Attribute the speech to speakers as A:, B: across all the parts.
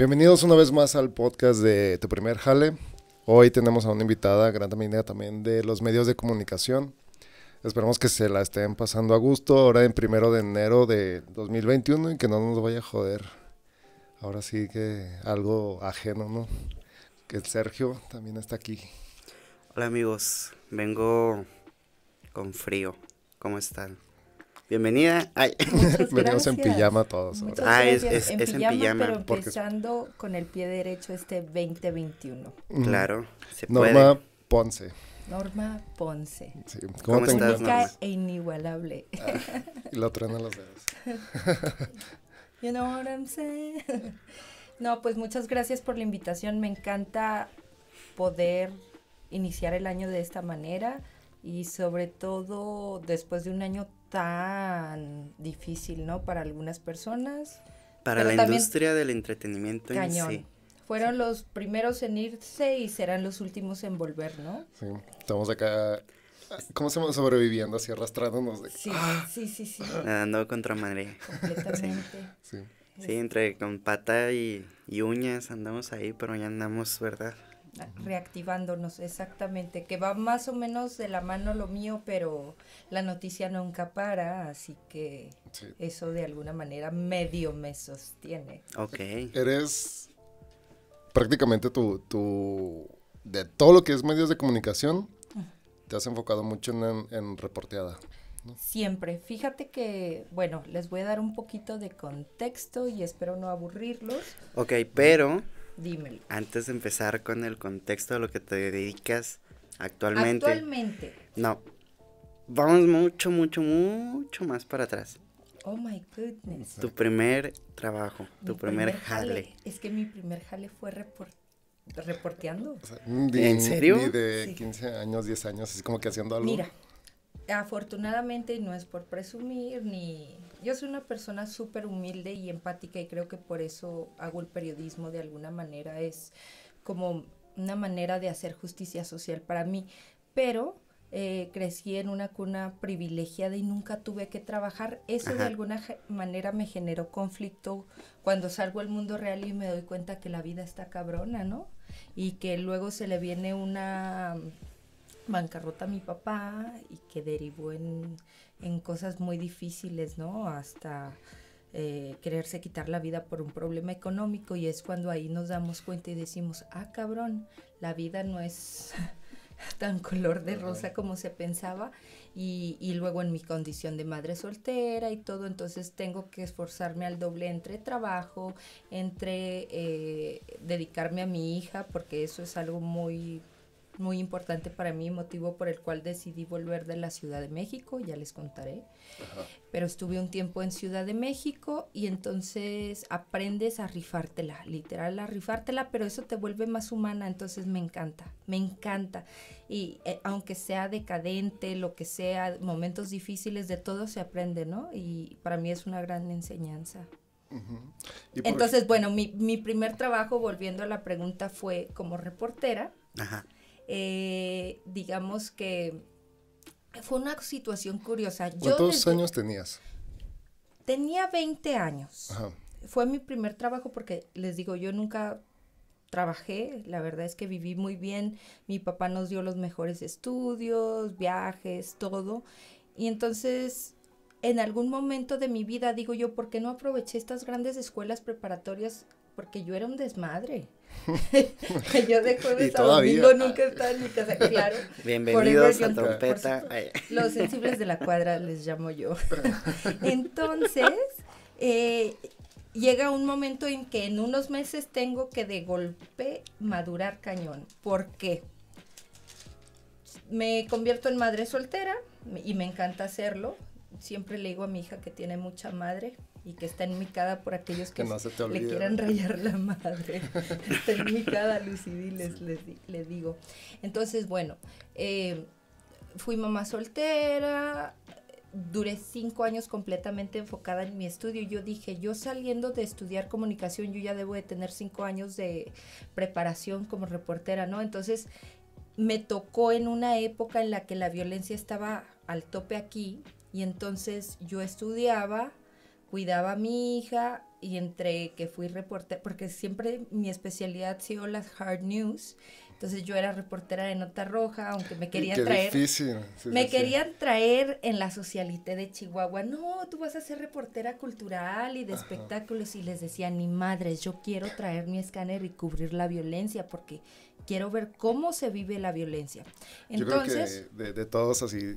A: Bienvenidos una vez más al podcast de Tu Primer Jale. Hoy tenemos a una invitada, gran amiga también de los medios de comunicación. Esperamos que se la estén pasando a gusto ahora en primero de enero de 2021 y que no nos vaya a joder. Ahora sí que algo ajeno, ¿no? Que Sergio también está aquí.
B: Hola amigos, vengo con frío. ¿Cómo están? Bienvenida. Ay.
A: Venimos en pijama todos.
B: Ah, es- es- es en pijama,
C: Pero
A: porque-
C: empezando con el pie derecho este 2021.
A: Mm.
B: Claro, se
A: Norma
B: puede.
A: Ponce.
C: Norma Ponce.
A: Sí.
B: ¿Cómo
A: te
B: estás, Norma?
C: e inigualable.
A: Y lo truenan los dedos.
C: You know what I'm saying? No, pues muchas gracias por la invitación. Me encanta poder iniciar el año de esta manera y sobre todo después de un año tan difícil, ¿no? Para algunas personas.
B: Para la industria del entretenimiento en
C: Cañón.
B: sí.
C: Fueron los primeros en irse y serán los últimos en volver, ¿no?
A: Sí. Estamos acá. ¿Cómo se llama? Sobreviviendo, así arrastrándonos. De...
C: Sí, sí, sí, sí,
B: Nadando contra madre.
C: completamente.
A: Sí.
B: Sí, entre con pata y, y uñas andamos ahí, pero ya andamos, ¿verdad?
C: Reactivándonos, exactamente. Que va más o menos de la mano lo mío, pero la noticia nunca para, así que
A: sí.
C: eso de alguna manera medio me sostiene.
B: Ok.
A: Eres prácticamente tu, tu. De todo lo que es medios de comunicación, te has enfocado mucho en, en reporteada.
C: Siempre. Fíjate que, bueno, les voy a dar un poquito de contexto y espero no aburrirlos.
B: Ok, pero
C: Dímelo.
B: antes de empezar con el contexto de lo que te dedicas actualmente.
C: Actualmente,
B: No. Vamos mucho, mucho, mucho más para atrás.
C: oh my goodness.
B: Tu primer trabajo, tu
C: Mi
B: primer, jale.
C: Es que mi primer jale fue repor- reporteando.
A: O sea, ni-
B: ¿En serio?
A: Ni de
C: Sí.
A: 15 años, 10 años, así como que haciendo algo.
C: Mira, afortunadamente no es por presumir ni... Yo soy una persona súper humilde y empática y creo que por eso hago el periodismo de alguna manera. Es como una manera de hacer justicia social para mí. Pero eh, crecí en una cuna privilegiada y nunca tuve que trabajar. Eso de alguna manera me generó conflicto cuando salgo al mundo real y me doy cuenta que la vida está cabrona, ¿no? Y que luego se le viene una bancarrota a mi papá y que derivó en, en cosas muy difíciles, ¿no? Hasta eh, quererse quitar la vida por un problema económico y es cuando ahí nos damos cuenta y decimos, ah, cabrón, la vida no es tan color de rosa como se pensaba y, y luego en mi condición de madre soltera y todo, entonces tengo que esforzarme al doble entre trabajo, entre eh, dedicarme a mi hija, porque eso es algo muy muy importante para mí, motivo por el cual decidí volver de la Ciudad de México, ya les contaré. Pero estuve un tiempo en Ciudad de México y entonces aprendes a rifártela, literal a rifártela, pero eso te vuelve más humana, entonces me encanta, me encanta. Y eh, aunque sea decadente, lo que sea, momentos difíciles, de todo se aprende, ¿no? Y para mí es una gran enseñanza.
A: Y por-
C: Entonces, bueno, mi, mi primer trabajo, volviendo a la pregunta, fue como reportera
B: Ajá.
C: Eh, digamos que fue una situación curiosa.
A: ¿Cuántos años tenías?
C: tenía 20 años.
A: Ajá.
C: Fue mi primer trabajo porque les digo, yo nunca trabajé, la verdad es que viví muy bien, mi papá nos dio los mejores estudios, viajes, todo. Y entonces, en algún momento de mi vida, digo yo, ¿por qué no aproveché estas grandes escuelas preparatorias? Porque yo era un desmadre. yo de jueves a domingo nunca estaba en mi casa, claro.
B: Bienvenidos a Trompeta.
C: supuesto. Los sensibles de la cuadra les llamo yo. Entonces, eh, llega un momento en que en unos meses tengo que de golpe madurar cañón. ¿Por qué? Me convierto en madre soltera y me encanta hacerlo. Siempre le digo a mi hija que tiene mucha madre y que está enmicada por aquellos que,
A: Que no
C: le quieran rayar la madre. está enmicada, Lucy, les, les, di- le digo. Entonces, bueno, eh, fui mamá soltera, duré cinco años completamente enfocada en mi estudio. Yo dije, yo saliendo de estudiar comunicación, yo ya debo de tener cinco años de preparación como reportera, ¿no? Entonces, me tocó en una época en la que la violencia estaba al tope aquí y entonces yo estudiaba cuidaba a mi hija y entre que fui reportera, porque siempre mi especialidad ha sido las hard news. Entonces yo era reportera de Nota Roja, aunque me querían
A: Qué
C: traer.
A: difícil. sí,
C: me
A: sí,
C: querían traer en la socialité de Chihuahua. No, tú vas a ser reportera cultural y de espectáculos. Y les decía, ni madres, yo quiero traer mi escáner y cubrir la violencia porque quiero ver cómo se vive la violencia.
A: Yo creo
C: Entonces,
A: que de, de todos así.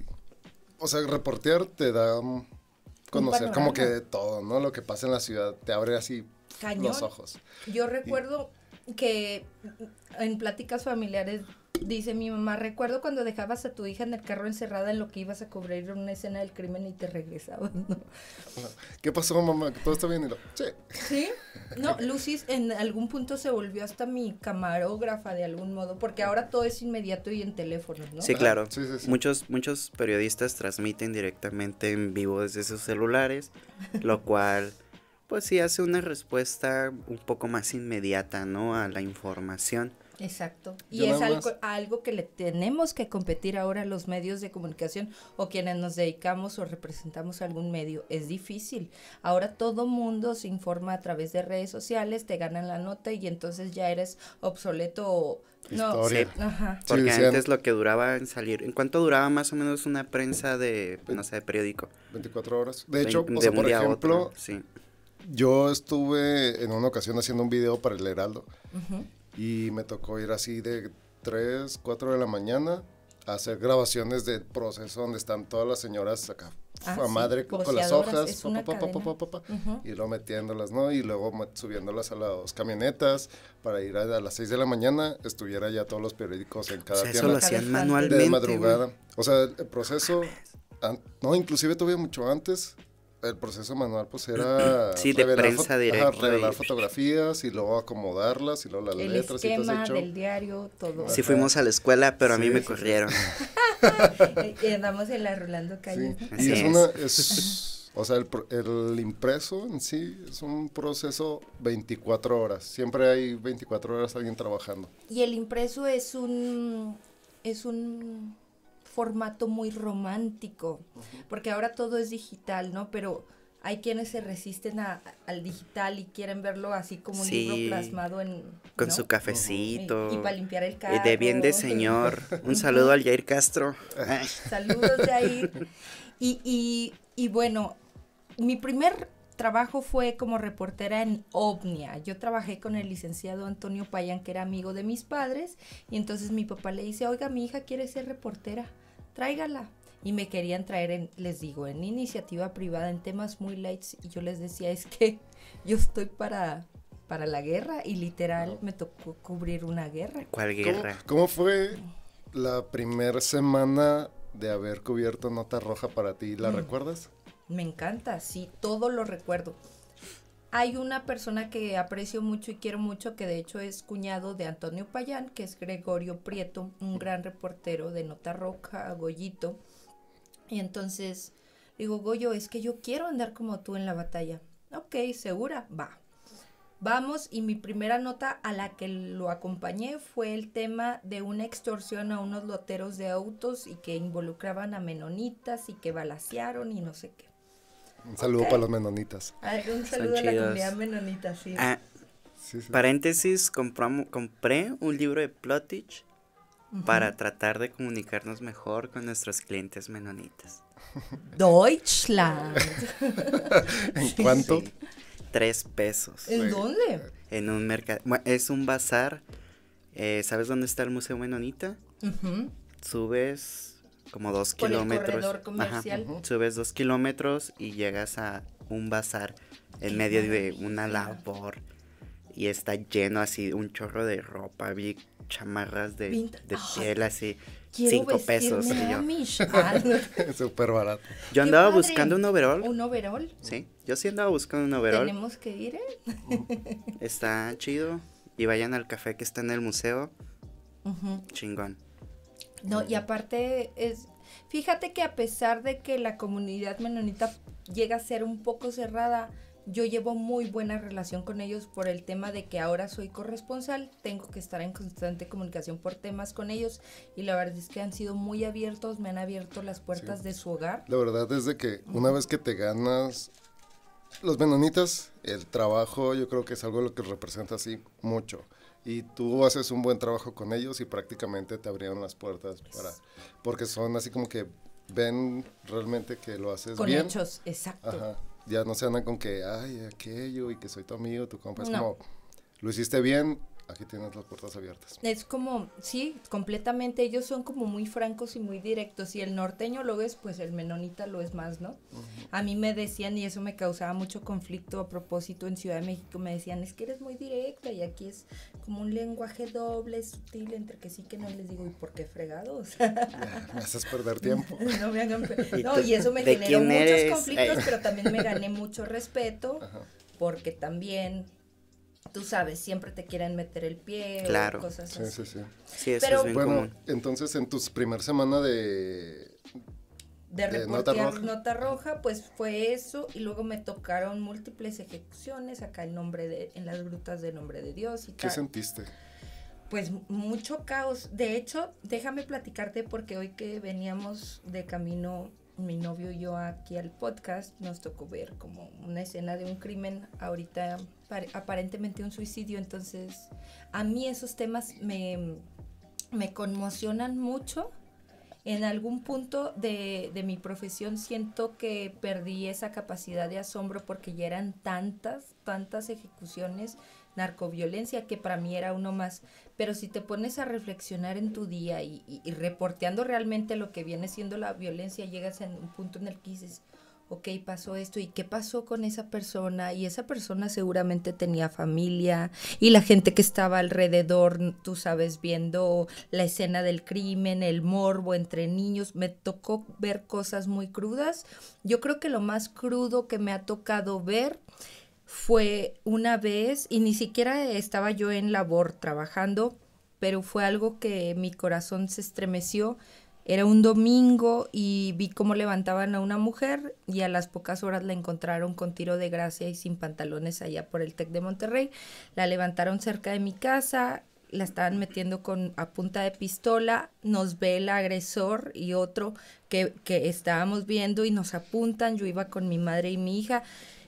A: O sea, reportear te da conocer como que de todo, ¿no? Lo que pasa en la ciudad te abre así
C: cañón.
A: los ojos.
C: Yo recuerdo que en pláticas familiares dice mi mamá, recuerdo cuando dejabas a tu hija en el carro encerrada en lo que ibas a cubrir una escena del crimen y te regresabas, ¿no?
A: ¿Qué pasó, mamá? ¿Que todo está bien? Y lo, sí.
C: Sí, no, Lucy en algún punto se volvió hasta mi camarógrafa de algún modo, porque ahora todo es inmediato y en teléfonos, ¿no?
B: Sí, claro.
A: sí, sí, sí.
B: Muchos, muchos periodistas transmiten directamente en vivo desde sus celulares, lo cual, pues sí hace una respuesta un poco más inmediata, ¿no? A la información.
C: Exacto.
A: Yo
C: Y es algo, algo que le tenemos que competir ahora a los medios de comunicación o quienes nos dedicamos o representamos algún medio. Es difícil. Ahora todo mundo se informa a través de redes sociales, te ganan la nota y entonces ya eres obsoleto o... No.
B: Sí.
C: Ajá.
B: Porque antes lo que duraba en salir, ¿en cuánto duraba más o menos una prensa de, no sé, de periódico?
A: 24 horas. De hecho,
B: Vein-
A: o sea, por ejemplo,
B: otro, sí.
A: yo estuve en una ocasión haciendo un video para el Heraldo
C: Ujú.
A: Y me tocó ir así de 3, 4 de la mañana a hacer grabaciones del proceso donde están todas las señoras acá
C: Ah,
A: a
C: sí,
A: madre con las hojas pa, pa, pa, y luego metiéndolas, ¿no? Y luego subiéndolas a las camionetas para ir a, a las 6 de la mañana, estuviera ya todos los periódicos en
B: O
A: cada
B: sea, eso
A: tienda
B: lo hacían manualmente.
A: de
B: güey.
A: madrugada. O sea, el, el proceso, an- no, inclusive todavía mucho antes, el proceso manual pues era
B: Sí, de prensa
A: revelar
B: y-
A: fotografías y luego acomodarlas y luego las
C: El
A: letras y todo show.
C: del diario, todo.
B: Sí fuimos a la escuela, pero a mí
A: Sí.
B: me corrieron.
C: y andamos en la Rolando.
B: Así
A: Y es,
B: es.
A: una, es, o sea, el, pro- el impreso en sí es un proceso 24 horas. Siempre hay 24 horas alguien trabajando.
C: Y el impreso es un es un formato muy romántico, porque ahora todo es digital, ¿no? Pero hay quienes se resisten a- al digital y quieren verlo así como un
B: Sí,
C: libro plasmado en
B: Con
C: ¿no?
B: su cafecito.
C: Y, para limpiar el carro.
B: de bien de señor. Un saludo al Jair Castro.
C: Saludos ahí. Y, y, y bueno, mi primer trabajo fue como reportera en OVNIA. Yo trabajé con el licenciado Antonio Payán, que era amigo de mis padres, y entonces mi papá le dice, oiga, mi hija quiere ser reportera, tráigala. Y me querían traer, en, les digo, en iniciativa privada, en temas muy lights, y yo les decía, es que yo estoy para, para la guerra, y literal me tocó cubrir una guerra.
B: ¿Cuál
A: ¿Cómo,
B: guerra?
A: cómo fue la primera semana de haber cubierto Nota Roja para ti? ¿La
C: Mm.
A: recuerdas?
C: Me encanta, sí, todo lo recuerdo. Hay una persona que aprecio mucho y quiero mucho, que de hecho es cuñado de Antonio Payán, que es Gregorio Prieto, un gran reportero de Nota Roja, Goyito. Y entonces digo, Goyo, es que yo quiero andar como tú en la batalla. Ok, segura, va. Vamos, y mi primera nota a la que lo acompañé fue el tema de una extorsión a unos loteros de autos y que involucraban a menonitas y que balacearon y no sé qué.
A: Un saludo para los menonitas.
C: Un
B: Son
C: saludo a la
B: chidos.
C: comunidad menonita, sí.
B: Ah,
A: Sí, sí.
B: paréntesis, compramo- compré un libro de Plotich para tratar de comunicarnos mejor con nuestros clientes menonitas.
C: Deutschland.
A: ¿En cuánto?
B: Sí, tres pesos.
C: ¿En dónde?
B: En un mercado. Es un bazar. eh, ¿Sabes dónde está el Museo Menonita? Subes como dos
C: Por el
B: kilómetros. Ajá. Subes dos kilómetros y llegas a un bazar en medio de una labor. Y está lleno así, un chorro de ropa, vi chamarras de, piel así,
C: Quiero
B: cinco pesos.
A: Súper barato.
B: yo andaba
C: padre.
B: buscando un overall.
C: ¿Un overall?
B: Sí, yo sí andaba buscando un overall.
C: Tenemos que ir, ¿eh?
B: Está chido. Y vayan al café que está en el museo. Chingón.
C: No, y aparte es, fíjate que a pesar de que la comunidad menonita llega a ser un poco cerrada, yo llevo muy buena relación con ellos por el tema de que ahora soy corresponsal, tengo que estar en constante comunicación por temas con ellos y la verdad es que han sido muy abiertos, me han abierto las puertas de su hogar.
A: La verdad es de que una vez que te ganas los menonitas, el trabajo, yo creo que es algo lo que representa así mucho. Y tú haces un buen trabajo con ellos y prácticamente te abrieron las puertas para, porque son así como que ven realmente que lo haces
C: Con
A: bien.
C: hechos, exacto.
A: Ajá. Ya no se andan con que, ay, aquello y que soy tu amigo, tu compa. Es como, lo hiciste bien, aquí tienes las puertas abiertas.
C: Es como, sí, completamente, ellos son como muy francos y muy directos, y el norteño lo es, pues el menonita lo es más, ¿no? A mí me decían, y eso me causaba mucho conflicto a propósito en Ciudad de México, me decían, es que eres muy directa, y aquí es como un lenguaje doble, sutil, entre que sí que no, y les digo, ¿y por qué fregados?
A: Me haces perder tiempo.
C: no me hagan... pe-
B: ¿Y
C: No, y eso me
B: ¿De
C: generó muchos
B: eres?
C: conflictos,
B: Ay.
C: pero también me gané mucho respeto,
A: Ajá.
C: porque también... Tú sabes, siempre te quieren meter el pie
B: Claro.
C: cosas
A: Sí,
C: así.
A: sí, sí.
B: Sí, eso
C: Pero-
B: es bien
A: Bueno,
B: común.
A: entonces en tu primer semana de...
C: de
A: de nota roja.
C: nota roja, pues fue eso y luego me tocaron múltiples ejecuciones acá en nombre de en las grutas de nombre de Dios y
A: ¿Qué
C: tal.
A: sentiste?
C: Pues mucho caos. De hecho, déjame platicarte porque hoy que veníamos de camino mi novio y yo aquí al podcast nos tocó ver como una escena de un crimen ahorita pare- aparentemente un suicidio, entonces a mí esos temas me me conmocionan mucho. En algún punto de, de mi profesión siento que perdí esa capacidad de asombro porque ya eran tantas, tantas ejecuciones, narcoviolencia, que para mí era uno más. Pero si te pones a reflexionar en tu día y, reporteando realmente lo que viene siendo la violencia, llegas en un punto en el que dices, ok, pasó esto, ¿y qué pasó con esa persona? Y esa persona seguramente tenía familia y la gente que estaba alrededor, tú sabes, viendo la escena del crimen, el morbo entre niños, me tocó ver cosas muy crudas. Yo creo que lo más crudo que me ha tocado ver fue una vez, y ni siquiera estaba yo en labor trabajando, pero fue algo que mi corazón se estremeció. Era un domingo y vi cómo levantaban a una mujer y a las pocas horas la encontraron con tiro de gracia y sin pantalones allá por el TEC de Monterrey. La levantaron cerca de mi casa, la estaban metiendo con a punta de pistola, nos ve el agresor y otro que, que estábamos viendo y nos apuntan, yo iba con mi madre y mi hija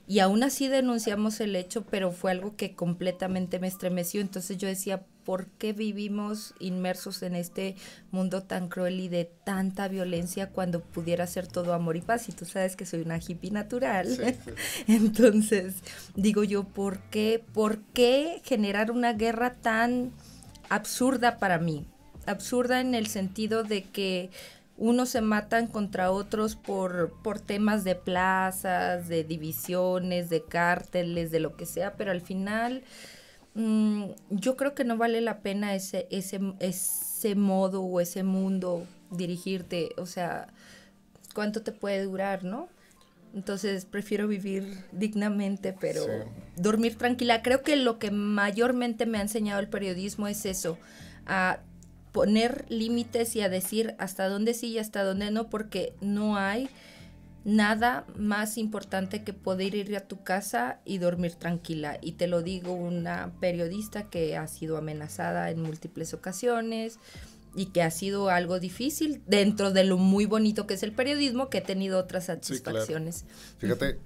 C: y aún así denunciamos el hecho, pero fue algo que completamente me estremeció, entonces yo decía, ¿por qué vivimos inmersos en este mundo tan cruel y de tanta violencia cuando pudiera ser todo amor y paz? Y tú sabes que soy una hippie natural.
A: Sí, sí.
C: Entonces, digo yo, ¿por qué, ¿por qué generar una guerra tan absurda para mí? Absurda en el sentido de que unos se matan contra otros por, por temas de plazas, de divisiones, de cárteles, de lo que sea, pero al final mm, yo creo que no vale la pena ese, ese, ese modo o ese mundo dirigirte, o sea, ¿cuánto te puede durar, no? Entonces prefiero vivir dignamente, pero
A: Sí.
C: dormir tranquila. Creo que lo que mayormente me ha enseñado el periodismo es eso, a poner límites y a decir hasta dónde sí y hasta dónde no, porque no hay nada más importante que poder ir a tu casa y dormir tranquila. Y te lo digo una periodista que ha sido amenazada en múltiples ocasiones y que ha sido algo difícil dentro de lo muy bonito que es el periodismo, que he tenido otras
A: claro.
C: satisfacciones.
A: Fíjate,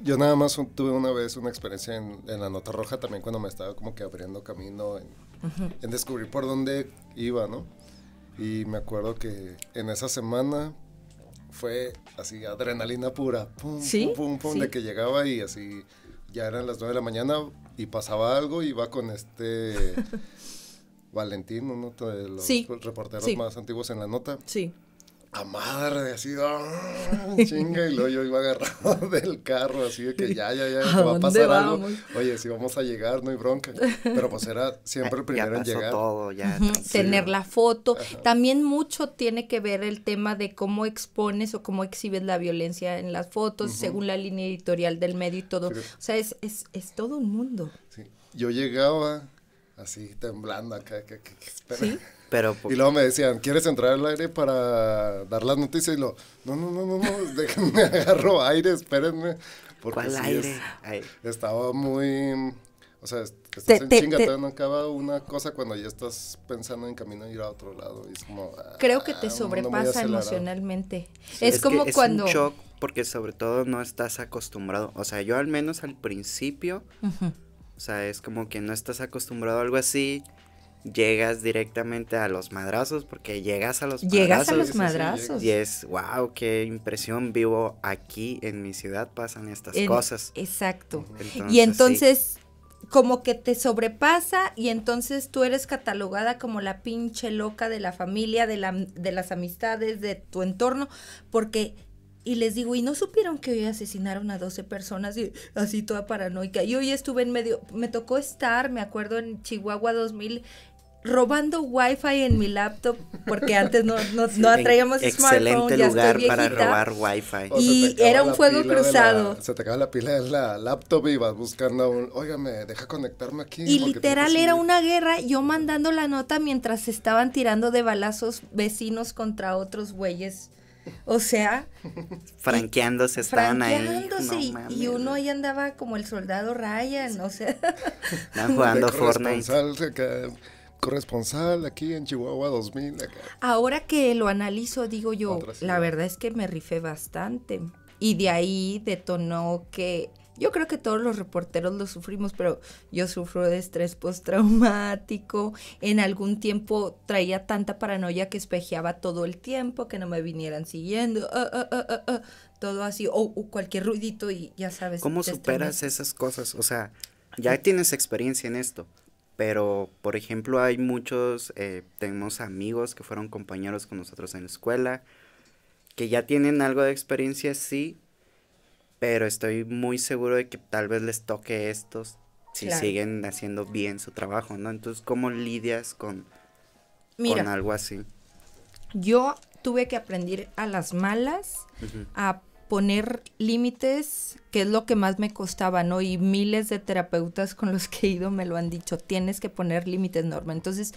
A: yo nada más un- tuve una vez una experiencia en, en la nota roja también cuando me estaba como que abriendo camino en, en descubrir por dónde iba, ¿no? Y me acuerdo que en esa semana fue así adrenalina pura, pum,
C: Sí,
A: pum, pum, pum,
C: sí.
A: de que llegaba y así ya eran las 9 de la mañana y pasaba algo y iba con este Valentín, uno de los
C: Sí,
A: reporteros más antiguos en la nota
C: Sí.
A: A madre, así, ¡ah! chinga, y luego yo iba agarrado del carro, así de que ya, ya, ya,
C: ¿A
A: va a pasar algo. Oye, si vamos a llegar, no hay bronca. Pero pues era siempre el
B: ya
A: primero en llegar.
B: todo, ya.
C: Tener la foto. También mucho tiene que ver el tema de cómo expones o cómo exhibes la violencia en las fotos, según la línea editorial del medio y todo.
A: Sí.
C: O sea, es, es, es todo un mundo.
A: Sí. Yo llegaba así temblando acá, que, que- que espera.
C: Sí.
B: Pero
A: Y luego me decían, ¿quieres entrar al aire para dar las noticias? Y lo, no, no, no, no, no, déjenme agarro aire, espérenme. Porque
B: ¿cuál
A: sí es-
B: aire? Ay,
A: estaba muy, o sea, est- estás
C: Te-
A: en
C: te-
A: chinga,
C: te-
A: todavía no acaba una cosa cuando ya estás pensando en camino a ir a otro lado. Y es como,
C: Creo que
A: ah,
C: te
A: un
C: sobrepasa emocionalmente.
B: Sí,
C: es,
B: es que
C: como
B: es un
C: cuando...
B: shock porque sobre todo no estás acostumbrado, o sea, yo al menos al principio, o sea, es como que no estás acostumbrado a algo así, llegas directamente a los madrazos, porque llegas a los
C: llegas a los madrazos.
B: Y es, wow, qué impresión, vivo aquí en mi ciudad, pasan estas cosas.
C: Exacto. y entonces... como que te sobrepasa y entonces tú eres catalogada como la pinche loca de la familia, de, la, de las amistades, de tu entorno, porque y les digo, y no supieron que hoy asesinaron a 12 personas y así toda paranoica. Y hoy estuve en medio, me tocó estar, me acuerdo, en Chihuahua 2000 robando wifi en mi laptop porque antes no, no, no traíamos
B: smartphone, ya lugar para robar wifi.
C: y era un fuego cruzado.
A: se te acaba la pila de la laptop y vas buscando un, óigame, deja conectarme aquí.
C: Y literal era una guerra, yo mandando la nota mientras estaban tirando de balazos vecinos contra otros güeyes o sea.
B: franqueándose estaban ahí.
C: y, uno ahí andaba como el soldado Ryan, o sea.
B: jugando Fortnite.
A: corresponsal aquí en Chihuahua 2000.
C: Ahora que lo analizo, digo yo, la verdad es que me rifé bastante. Y de ahí detonó que yo creo que todos los reporteros lo sufrimos, pero yo sufro de estrés postraumático. En algún tiempo traía tanta paranoia que espejeaba todo el tiempo, que no me vinieran siguiendo, ah, ah, ah, todo así, o, cualquier ruidito y ya sabes.
B: ¿Cómo superas esas cosas? O sea, ya tienes experiencia en esto, pero por ejemplo hay muchos, eh, tenemos amigos que fueron compañeros con nosotros en la escuela, que ya tienen algo de experiencia, sí, pero estoy muy seguro de que tal vez les toque estos si siguen haciendo bien su trabajo, ¿no? Entonces, ¿cómo lidias con, con algo así?
C: Yo tuve que aprender a las malas a poner límites, que es lo que más me costaba, ¿no? Y miles de terapeutas con los que he ido me lo han dicho, tienes que poner límites, Norma. Entonces,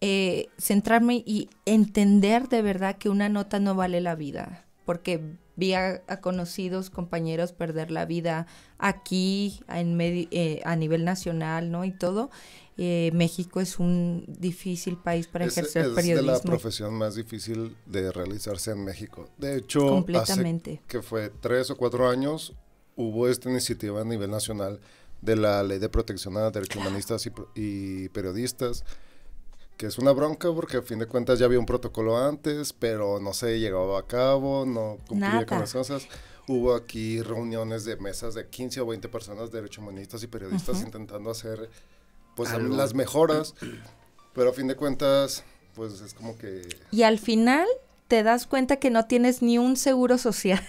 C: eh, centrarme y entender de verdad que una nota no vale la vida, porque vi a, conocidos compañeros perder la vida aquí en eh, a nivel nacional, ¿no? Y todo. Eh, México es un difícil país para ejercer periodismo.
A: Es la profesión más difícil de realizarse en México. De hecho, Completamente. que fue tres o cuatro años, hubo esta iniciativa a nivel nacional de la Ley de Protección a Derechos Humanistas y Periodistas, que es una bronca porque a fin de cuentas ya había un protocolo antes, pero no se llevaba a cabo, no cumplía con las cosas. Hubo aquí reuniones de mesas de 15 o 20 personas, derechos humanistas y periodistas, intentando hacer pues las mejoras, pero a fin de cuentas, pues es como que...
C: Y al final te das cuenta que no tienes ni un seguro social.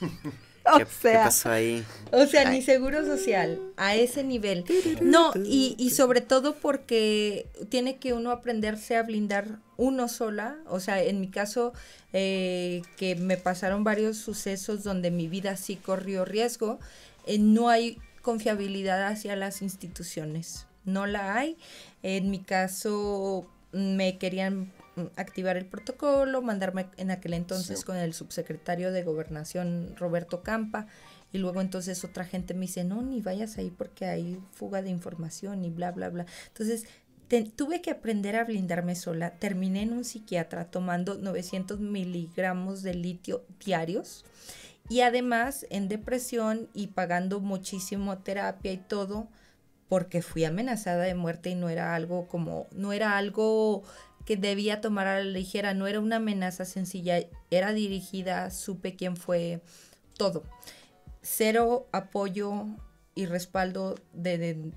B: o sea, pasó ahí?
C: O sea, ni seguro social, a ese nivel. No, y, y sobre todo porque tiene que uno aprenderse a blindar uno sola. O sea, en mi caso, eh, que me pasaron varios sucesos donde mi vida sí corrió riesgo, eh, no hay confiabilidad hacia las instituciones. No la hay. En mi caso, me querían activar el protocolo, mandarme en aquel entonces con el subsecretario de gobernación Roberto Campa y luego entonces otra gente me dice, no, ni vayas ahí porque hay fuga de información y bla, bla, bla. Entonces tuve que aprender a blindarme sola. Terminé en un psiquiatra tomando 900 miligramos de litio diarios y además en depresión y pagando muchísimo terapia y todo porque fui amenazada de muerte y no era algo como, no era algo que debía tomar a la ligera, no era una amenaza sencilla, era dirigida, supe quién fue, todo. Cero apoyo y respaldo de,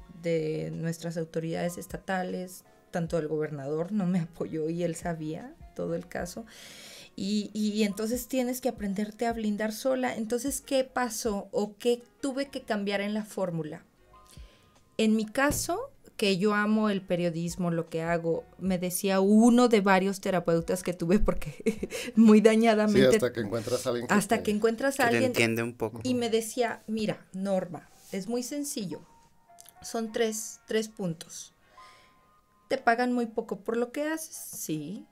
C: nuestras autoridades estatales, tanto el gobernador no me apoyó y él sabía todo el caso. Y, y, entonces tienes que aprenderte a blindar sola. Entonces, ¿qué pasó o qué tuve que cambiar en la fórmula? En mi caso, que yo amo el periodismo, lo que hago, me decía uno de varios terapeutas que tuve porque muy dañadamente.
A: Sí, hasta que encuentras a alguien.
C: Que hasta que encuentras a alguien.
B: entiende un poco.
C: Y me decía, mira, Norma, es muy sencillo. Son tres, tres puntos. ¿Te pagan muy poco por lo que haces? Sí.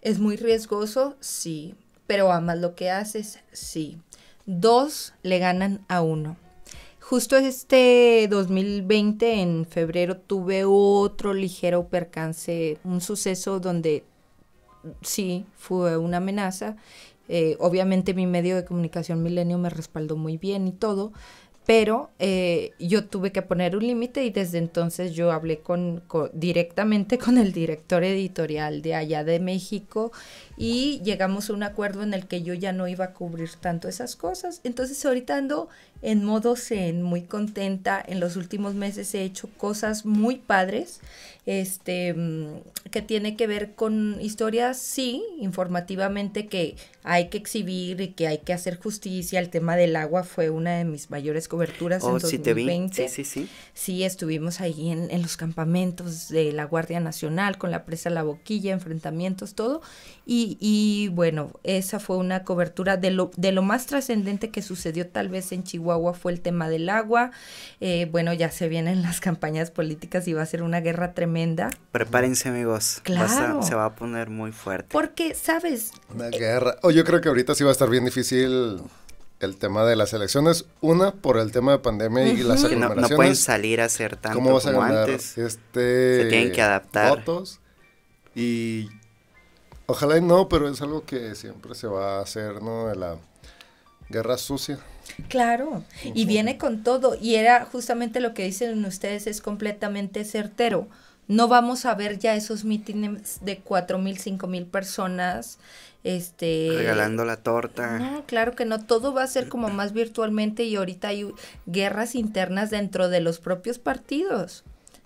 C: ¿Es muy riesgoso? Sí. ¿Pero amas lo que haces? Sí. Dos le ganan a uno. Justo este 2020, en febrero, tuve otro ligero percance, un suceso donde sí fue una amenaza. Eh, obviamente mi medio de comunicación Milenio me respaldó muy bien y todo, pero eh, yo tuve que poner un límite y desde entonces yo hablé con, directamente con el director editorial de allá de México y llegamos a un acuerdo en el que yo ya no iba a cubrir tanto esas cosas. Entonces ahorita ando en modo zen, muy contenta. En los últimos meses he hecho cosas muy padres este, mm, que tiene que ver con historias, sí, informativamente que hay que exhibir y que hay que hacer justicia. El tema del agua fue una de mis mayores coberturas en 2020.
B: Sí, sí, sí.
C: Sí, estuvimos ahí en, en, los campamentos de la Guardia Nacional con la presa La Boquilla, enfrentamientos, todo. Y, y bueno, esa fue una cobertura de lo, de lo más trascendente que sucedió tal vez en Chihuahua fue el tema del agua. Eh, bueno, ya se vienen las campañas políticas y va a ser una guerra tremenda.
B: Prepárense amigos.
C: Claro.
B: se va a poner muy fuerte.
C: Porque, ¿sabes?
A: Una guerra. Oh, yo creo que ahorita sí va a estar bien difícil el tema de las elecciones. Una, por el tema de pandemia y las aglomeraciones.
B: No, pueden salir a hacer tanto ¿Cómo vas a ganar
A: Este,
B: se tienen que adaptar.
A: Votos. Y ojalá y no, pero es algo que siempre se va a hacer, ¿no? De la guerra sucia.
C: Claro, y viene con todo. Y era justamente lo que dicen ustedes, es completamente certero. No vamos a ver ya esos mítines de cuatro mil, cinco mil personas. Este,
B: regalando la torta.
C: No, claro que no, todo va a ser como más virtualmente y ahorita hay guerras internas dentro de los propios partidos.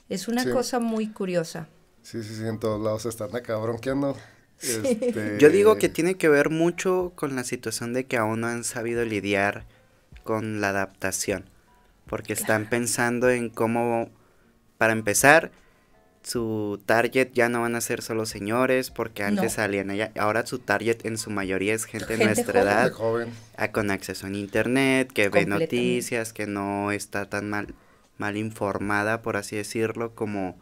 C: Es una cosa muy curiosa.
A: Sí, sí, sí, en todos lados se están acá bronqueando.
B: Este... Yo digo que tiene que ver mucho con la situación de que aún no han sabido lidiar con la adaptación, porque están pensando en cómo, para empezar, su target ya no van a ser solo señores, porque antes salían allá, ahora su target en su mayoría es gente, de nuestra edad, A, con acceso a internet, que ve noticias, que no está tan mal, mal informada, por así decirlo, como,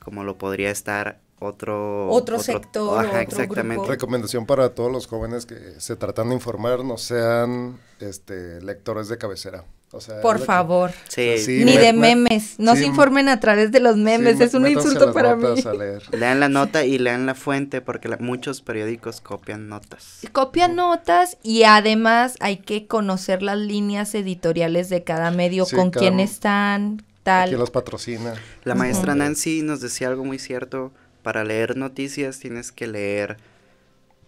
B: como lo podría estar otro,
C: otro, sector.
A: exactamente. Recomendación para todos los jóvenes que se tratan de informar, no sean este, lectores de cabecera. O sea,
C: Por favor. Ni de memes. No se informen a través de los memes. es un insulto para mí.
B: Lean la nota y lean la fuente porque muchos periódicos copian notas.
C: Copian notas y además hay que conocer las líneas editoriales de cada medio, con quién están, tal.
A: Quién los patrocina.
B: La maestra Nancy nos decía algo muy cierto para leer noticias tienes que leer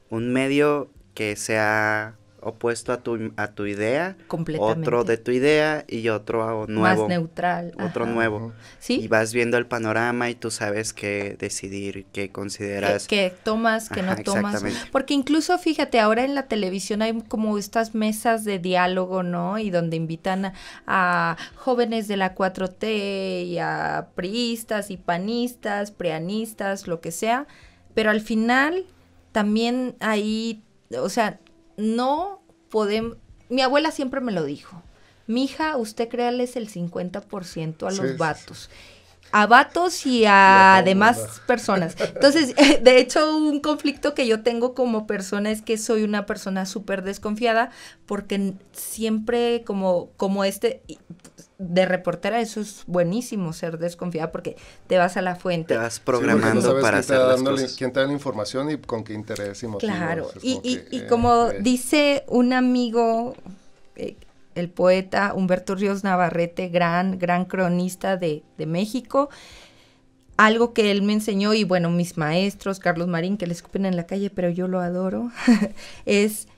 B: un medio que sea opuesto a tu, a tu idea, otro de tu idea y otro nuevo.
C: Más neutral.
B: Otro nuevo.
C: ¿Sí?
B: Y vas viendo el panorama y tú sabes qué decidir, qué consideras.
C: Que, tomas, que no tomas. Porque incluso, fíjate, ahora en la televisión hay como estas mesas de diálogo, ¿no? Y donde invitan a, jóvenes de la 4T y a priistas y panistas, preanistas, lo que sea. Pero al final también ahí, o sea, no podemos, mi abuela siempre me lo dijo, mi hija, usted créales el 50% a los vatos. A vatos y a demás personas. Entonces, de hecho, un conflicto que yo tengo como persona es que soy una persona súper desconfiada porque siempre como, como este, de reportera eso es buenísimo ser desconfiada porque te vas a la fuente.
B: Te vas programando para hacer las cosas.
A: quién te da la información y con qué interés y
C: Claro, y, y, y, como eh, dice un amigo, eh, el poeta Humberto Ríos Navarrete, gran, gran cronista de, de México, algo que él me enseñó y bueno, mis maestros, Carlos Marín, que le escupen en la calle, pero yo lo adoro, es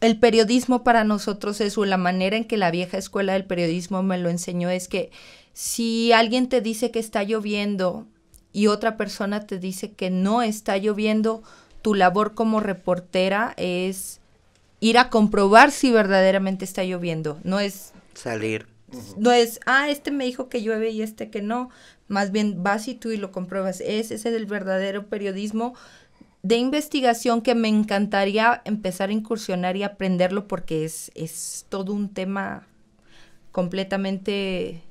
C: el periodismo para nosotros es, o la manera en que la vieja escuela del periodismo me lo enseñó, es que si alguien te dice que está lloviendo y otra persona te dice que no está lloviendo, tu labor como reportera es ir a comprobar si verdaderamente está lloviendo. No es
B: salir.
C: No es, ah, este me dijo que llueve y este que no. Más bien vas y tú y lo compruebas. Ese es el verdadero periodismo de investigación que me encantaría empezar a incursionar y aprenderlo porque es, es todo un tema completamente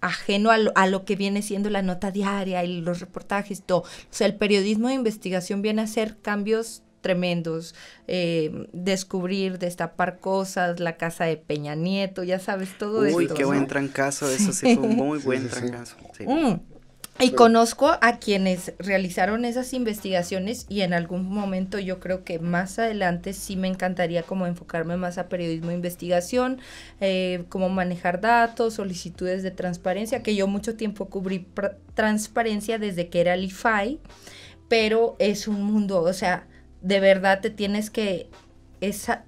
C: ajeno a lo, a lo, que viene siendo la nota diaria y los reportajes, todo. O sea, el periodismo de investigación viene a hacer cambios tremendos, eh, descubrir, destapar cosas, la casa de Peña Nieto, ya sabes, todo eso.
B: Uy, qué buen trancazo, eso sí fue un muy buen trancazo.
C: Mm. Y conozco a quienes realizaron esas investigaciones y en algún momento yo creo que más adelante sí me encantaría como enfocarme más a periodismo de investigación, eh, cómo manejar datos, solicitudes de transparencia, que yo mucho tiempo cubrí transparencia desde que era el IFAI, pero es un mundo, o sea, de verdad te tienes que... Esa,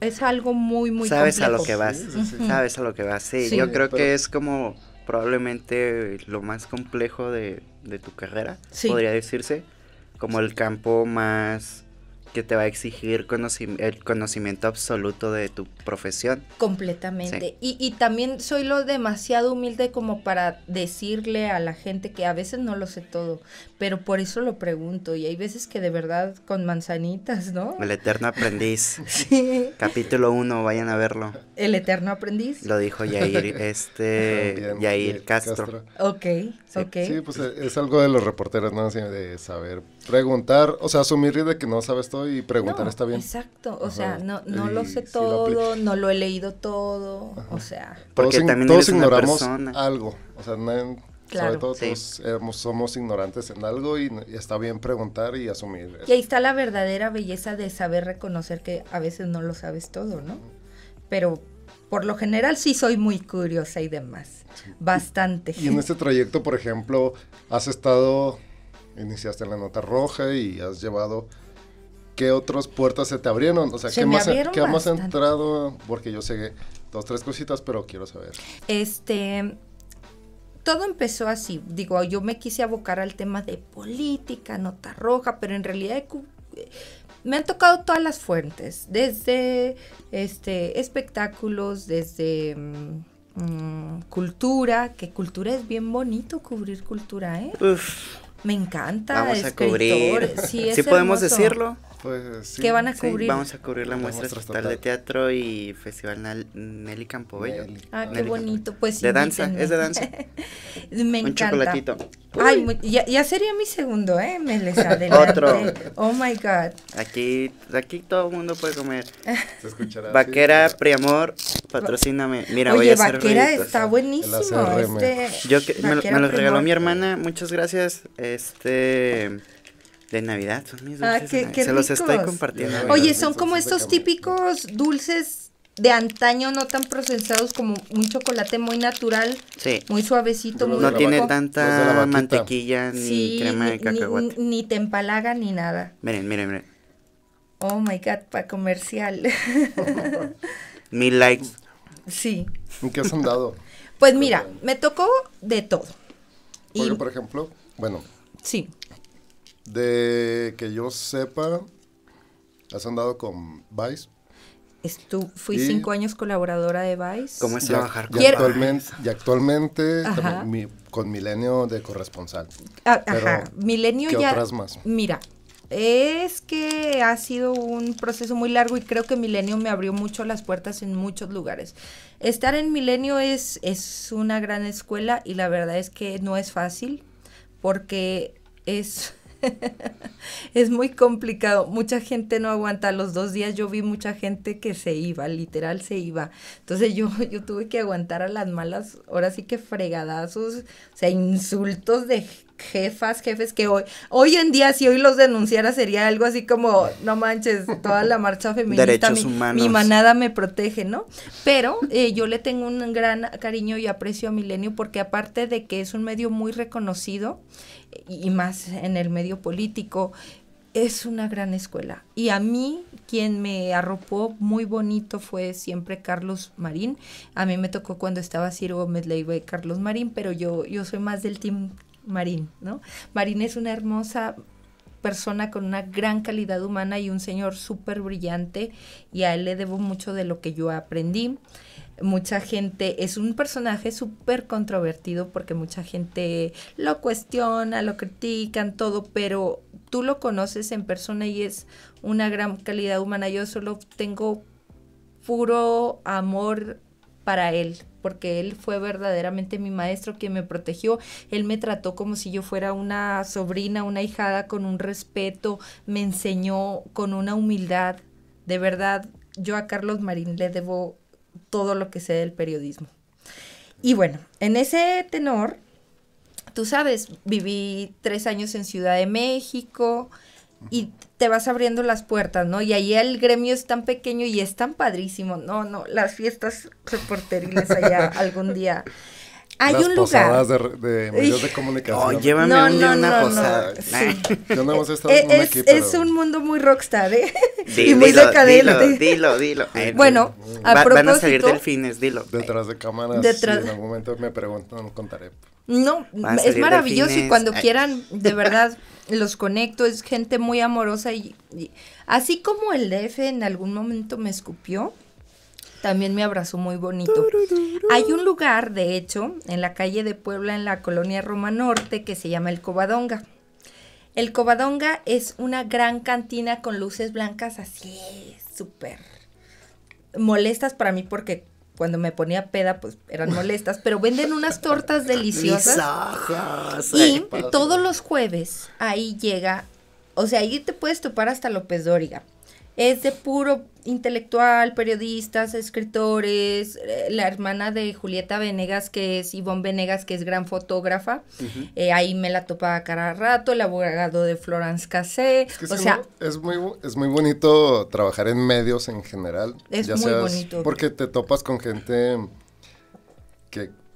C: es algo muy, muy
B: Sabes a lo que vas, sabes a lo que vas, sí, yo creo que es como probablemente lo más complejo de, de tu carrera, podría decirse, como el campo más que te va a exigir el conocimiento absoluto de tu profesión.
C: Completamente. Y, y, también soy lo demasiado humilde como para decirle a la gente que a veces no lo sé todo, pero por eso lo pregunto. Y hay veces que de verdad con manzanitas, ¿no?
B: El eterno aprendiz. sí. Capítulo 1, vayan a verlo.
C: El eterno aprendiz.
B: Lo dijo Yair, este, Yair Castro.
C: Ok, ok.
A: Sí, pues es algo de los reporteros, ¿no? De saber preguntar, o sea, asumir de que no sabes todo y preguntar está bien.
C: Exacto, o sea, no, no lo sé todo, no lo he leído todo, o sea.
A: Porque todos, también todos ignoramos algo, o sea, sobre todo todos somos ignorantes en algo y, está bien preguntar y asumir.
C: Y ahí está la verdadera belleza de saber reconocer que a veces no lo sabes todo, ¿no? Pero por lo general sí soy muy curiosa y demás, bastante.
A: Y en este trayecto, por ejemplo, has estado iniciaste en la nota roja y has llevado ¿qué otras puertas se te abrieron? O sea, ¿qué, más, ¿qué más ha entrado? Porque yo sé dos, tres cositas, pero quiero saber.
C: Este, todo empezó así. Digo, yo me quise abocar al tema de política, nota roja, pero en realidad me han tocado todas las fuentes, desde este espectáculos, desde mm, mm, cultura, que cultura es bien bonito cubrir cultura, ¿eh? Me encanta.
B: Vamos a cubrir. Sí, podemos decirlo.
A: Pues, sí.
C: ¿Qué van a cubrir?
B: vamos a cubrir la, muestra, estatal de teatro y Festival Nelly Campobello.
C: Ah, qué bonito. Pues
B: De danza, es de danza.
C: Me encanta.
B: Un chocolatito.
C: Ay, ya, sería mi segundo, ¿eh? Me les adelanté. Otro. Oh my God.
B: Aquí, aquí todo el mundo puede comer. Se escuchará. Vaquera, Priamor, patrocíname. Mira, voy a hacer
C: Vaquera está buenísimo. Este,
B: Yo que, me, me, lo regaló mi hermana. Muchas gracias. Este de Navidad, son mis ah, dulces. Ah, qué, Se los estoy compartiendo.
C: Oye, son como estos típicos dulces de antaño, no tan procesados como un chocolate muy natural. Sí. Muy suavecito, muy
B: No tiene tanta mantequilla ni crema de cacahuate.
C: Ni, ni, te empalaga ni nada.
B: Miren, miren, miren.
C: Oh my god, para comercial.
B: Mil likes.
C: Sí.
A: ¿Qué has andado?
C: Pues mira, me tocó de todo.
A: y, por ejemplo, bueno.
C: Sí.
A: De que yo sepa, has andado con Vice.
C: Estu fui cinco años colaboradora de Vice.
B: ¿Cómo es trabajar
A: con y actualmente, y actualmente con Milenio de corresponsal.
C: Ah, ajá, Milenio ya.
A: otras más?
C: Mira, es que ha sido un proceso muy largo y creo que Milenio me abrió mucho las puertas en muchos lugares. Estar en Milenio es, es una gran escuela y la verdad es que no es fácil porque es es muy complicado. Mucha gente no aguanta. Los dos días yo vi mucha gente que se iba, literal se iba. Entonces yo, yo tuve que aguantar a las malas, ahora sí que fregadazos, o sea, insultos de jefas, jefes que hoy, hoy en día si hoy los denunciara sería algo así como, no manches, toda la marcha feminista, mi, mi, manada me protege, ¿no? Pero eh, yo le tengo un gran cariño y aprecio a Milenio porque aparte de que es un medio muy reconocido, y más en el medio político, es una gran escuela. Y a mí, quien me arropó muy bonito fue siempre Carlos Marín. A mí me tocó cuando estaba Ciro Gómez Leiva y Carlos Marín, pero yo, yo soy más del team Marín, ¿no? Marín es una hermosa persona con una gran calidad humana y un señor súper brillante y a él le debo mucho de lo que yo aprendí mucha gente, es un personaje súper controvertido porque mucha gente lo cuestiona, lo critican, todo, pero tú lo conoces en persona y es una gran calidad humana. Yo solo tengo puro amor para él, porque él fue verdaderamente mi maestro quien me protegió. Él me trató como si yo fuera una sobrina, una hijada, con un respeto, me enseñó con una humildad. De verdad, yo a Carlos Marín le debo todo lo que sé del periodismo. Y bueno, en ese tenor, tú sabes, viví tres años en Ciudad de México y te vas abriendo las puertas, ¿no? Y ahí el gremio es tan pequeño y es tan padrísimo. No, no, las fiestas reporteriles allá algún día. Hay
A: Las
C: un lugar.
A: posadas de, de medios de comunicación.
B: Oh, llévame
C: No,
B: un
C: no,
B: una
C: no, no.
B: posada.
C: Sí.
A: Yo no hemos estado en
C: Eh, Es,
A: aquí,
C: es
A: pero-
C: un mundo muy rockstar, ¿eh?
B: Di-
C: y muy
B: dilo,
C: decadente.
B: Dilo, dilo, dilo. Eh,
C: Bueno, a
B: va- van a salir delfines, dilo.
A: Detrás de cámaras,
C: Detrás-
A: si en algún momento me preguntan, contaré.
C: No,
B: Van a
C: es maravilloso y cuando
B: Ay.
C: quieran, de verdad, los conecto, es gente muy amorosa y, y así como el DF en algún momento me escupió, también me abrazó muy bonito. Hay un lugar, de hecho, en la calle de Puebla, en la colonia Roma Norte, que se llama El Covadonga. El Covadonga es una gran cantina con luces blancas así, súper molestas para mí porque cuando me ponía peda, pues eran molestas, pero venden unas tortas deliciosas. Y todos los jueves ahí llega, o sea, ahí te puedes topar hasta López Dóriga. Es de puro intelectual, periodistas, escritores, eh, la hermana de Julieta Venegas, que es Ivonne Venegas, que es gran fotógrafa. Eh, ahí me la topaba cada rato, el abogado de Florence Cassé.
A: Es que
C: o sea,
A: es muy, es muy bonito trabajar en medios en general.
C: Es muy bonito.
A: Porque te topas con gente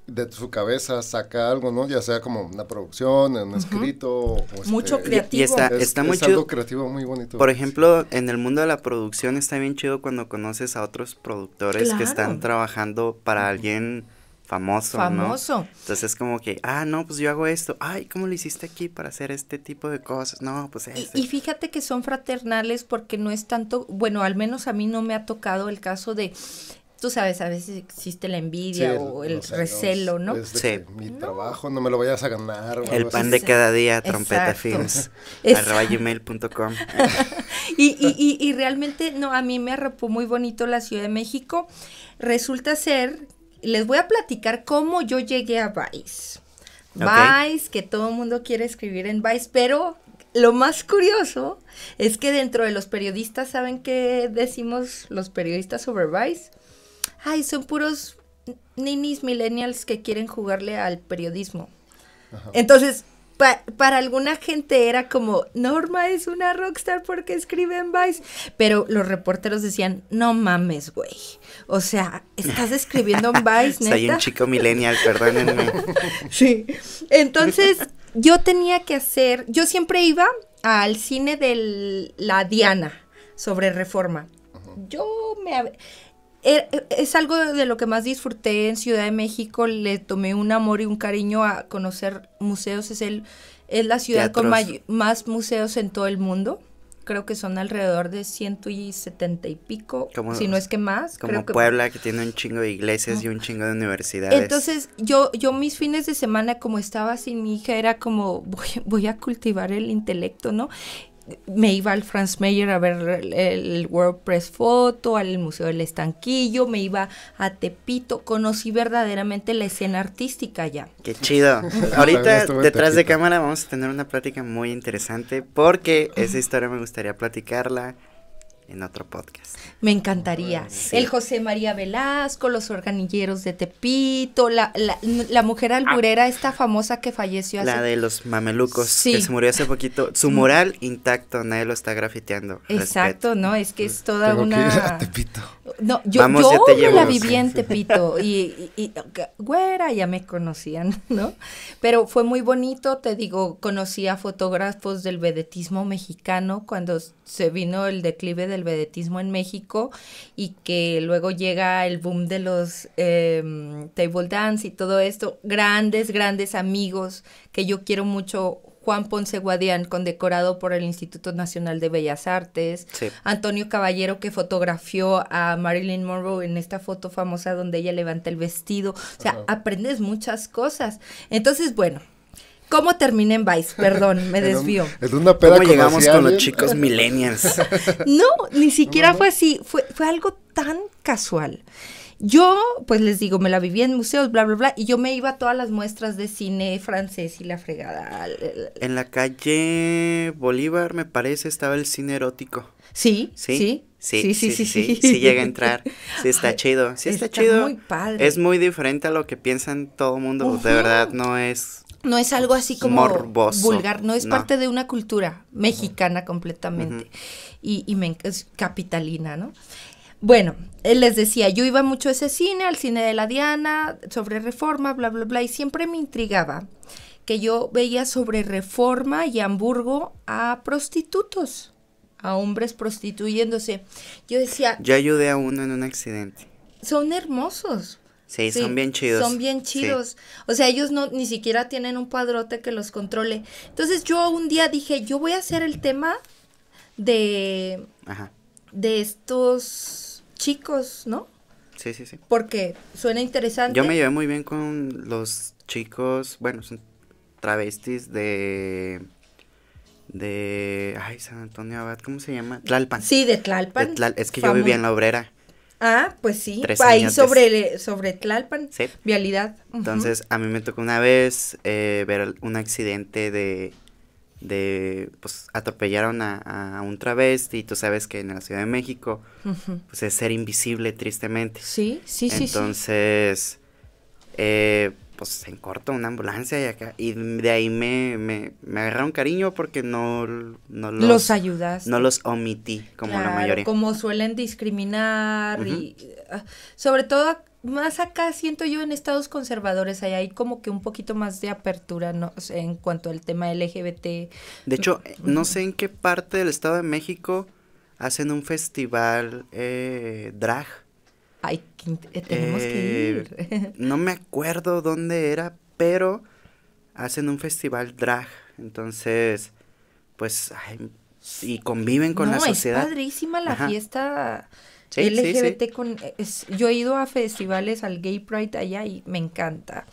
A: de su cabeza saca algo, ¿no? Ya sea como una producción, un escrito. o
C: Mucho
A: este,
C: creativo.
B: Y está,
A: Es,
B: está
A: es
B: muy
A: algo
B: chido.
A: creativo muy bonito.
B: Por ejemplo, en el mundo de la producción está bien chido cuando conoces a otros productores que están trabajando para alguien famoso, ¿no?
C: famoso.
B: Entonces como que, ah, no, pues yo hago esto. Ay, ¿cómo lo hiciste aquí para hacer este tipo de cosas? No, pues
C: Y,
B: este.
C: y fíjate que son fraternales porque no es tanto, bueno, al menos a mí no me ha tocado el caso de, tú sabes, a veces existe la
A: Sí,
C: envidia o el recelo, ¿no?
A: es
B: Sí.
A: Mi trabajo no me lo vayas a ganar. o
B: el
A: algo
B: pan
A: así.
B: de cada día, trompeta films, gmail.com.
C: Y, y, y, y realmente, no, a mí me arropó muy bonito la Ciudad de México. Resulta ser, les voy a platicar cómo yo llegué a Vice. Vice, que todo el mundo quiere escribir en Vice, pero lo más curioso es que dentro de los periodistas, ¿saben qué decimos los periodistas sobre Vice? Ay, son puros ninis millennials que quieren jugarle al periodismo. Entonces, pa- para alguna gente era como, Norma es una rockstar porque escribe en Vice. Pero los reporteros decían, no mames, güey. O sea, estás escribiendo en Vice,
B: Soy un
C: neta.
B: chico millennial, perdónenme.
C: Sí. Entonces, yo tenía que hacer, yo siempre iba al cine de la Diana sobre reforma. Yo me... hab- er- Es algo de lo que más disfruté en Ciudad de México. Le tomé un amor y un cariño a conocer museos. Es, el, es la ciudad con
B: Teatros.
C: más museos en todo el mundo. Creo que son alrededor de ciento y setenta y pico,
B: Como-
C: si no es que más.
B: Como
C: creo que
B: Puebla, que tiene un chingo de iglesias y un chingo de universidades.
C: entonces, yo, yo mis fines de semana, como estaba sin mi hija, era como, voy, voy a cultivar el intelecto, ¿no? Me iba al Franz Mayer a ver el, el World Press Photo, al Museo del Estanquillo, me iba a Tepito, conocí verdaderamente la escena artística ya.
B: Qué chido. Ahorita detrás de cámara vamos a tener una plática muy interesante porque esa historia me gustaría platicarla en otro podcast.
C: Me encantaría.
B: Sí.
C: El José María Velasco, los organilleros de Tepito, la, la, la mujer alburera, esta famosa que falleció hace
B: La de los mamelucos
C: Sí.
B: que se murió hace poquito. Su mural intacto, nadie lo está grafiteando.
C: Exacto, ¿no? Es que es toda
A: Tengo que ir a
C: una...
A: Tepito.
C: No, yo,
B: Vamos,
C: yo
B: te llevo.
C: la viví en Tepito y, y- y, güera, ya me conocían, ¿no? Pero fue muy bonito, te digo, conocí a fotógrafos del vedetismo mexicano cuando se vino el declive del vedetismo en México y que luego llega el boom de los em, table dance y todo esto. Grandes, grandes amigos que yo quiero mucho. Juan Ponce Guadián, condecorado por el Instituto Nacional de Bellas Artes.
B: Sí.
C: Antonio Caballero que fotografió a Marilyn Monroe en esta foto famosa donde ella levanta el vestido. O sea, aprendes muchas cosas. Entonces, bueno, ¿cómo terminé en Vice? Perdón, me desvío.
A: En una peda
B: ¿Cómo llegamos con los
A: alguien.
B: chicos millennials?
C: No, ni siquiera
A: no.
C: fue así, fue, fue algo tan casual. Yo, pues les digo, me la vivía en museos, bla, bla, bla, y yo me iba a todas las muestras de cine francés y la fregada.
B: En la calle Bolívar, me parece, estaba el cine erótico.
C: Sí,
B: ¿Sí?
C: sí,
B: Sí, sí, sí, sí, sí llega a entrar. Sí está
C: Ay,
B: chido, sí está,
C: está
B: chido.
C: muy padre.
B: Es muy diferente a lo que piensan todo mundo, de verdad no es
C: no es algo así como
B: Morboso,
C: vulgar, no es
B: no.
C: parte de una cultura mexicana completamente y, y me es capitalina, ¿no? Bueno, él les decía, yo iba mucho a ese cine, al cine de la Diana, sobre reforma, bla, bla, bla, y siempre me intrigaba que yo veía sobre reforma y Hamburgo a prostitutos, a hombres prostituyéndose. Yo decía,
B: Yo ayudé a uno en un accidente.
C: son hermosos.
B: Sí,
C: Sí,
B: son bien chidos.
C: Son bien
B: Sí.
C: chidos. O sea, ellos no ni siquiera tienen un padrote que los controle. Entonces yo un día dije, yo voy a hacer el tema de,
B: Ajá.
C: de estos chicos, ¿no?
B: Sí, sí, sí.
C: Porque suena interesante.
B: Yo me llevé muy bien con los chicos, bueno, son travestis de de ay, San Antonio Abad, ¿cómo se llama? Tlalpan.
C: Sí, de
B: De
C: Tlalpan.
B: Tlal- es que yo vivía en la obrera.
C: Ah, pues sí.
B: Tres
C: Ahí sobre, sobre Tlalpan.
B: Sí.
C: Vialidad.
B: Entonces, a mí me tocó una vez eh, ver un accidente de, de, pues, atropellaron a, a un travesti, y tú sabes que en la Ciudad de México, pues, es ser invisible, tristemente.
C: Sí, sí, sí, sí.
B: Entonces, eh, pues, en corto, una ambulancia y acá, y de ahí me, me, me agarraron cariño porque no, no los,
C: Los ayudas.
B: no los omití, como la
C: Claro,
B: mayoría.
C: Como suelen discriminar y ah, sobre todo más acá siento yo en estados conservadores ahí hay como que un poquito más de apertura no O sea, en cuanto al tema LGBT.
B: De hecho, no sé en qué parte del Estado de México hacen un festival eh, drag.
C: Ay, eh, tenemos
B: Eh,
C: que ir.
B: No me acuerdo dónde era, pero hacen un festival drag. Entonces, pues, ay, y conviven con
C: no,
B: la sociedad.
C: es padrísima la
B: Ajá.
C: fiesta
B: Sí, sí, sí.
C: LGBT con es- yo he ido a festivales al Gay Pride allá y me encanta.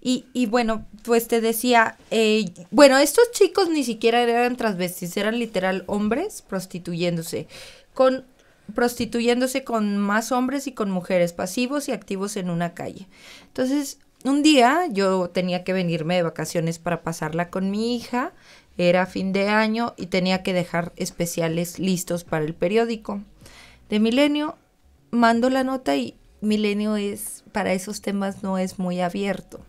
C: Y, y bueno, pues te decía, eh, bueno, estos chicos ni siquiera eran transvestis, eran literal hombres prostituyéndose, con prostituyéndose con más hombres y con mujeres, pasivos y activos en una calle. Entonces, un día yo tenía que venirme de vacaciones para pasarla con mi hija, era fin de año y tenía que dejar especiales listos para el periódico. De Milenio, mando la nota y Milenio es, para esos temas no es muy abierto.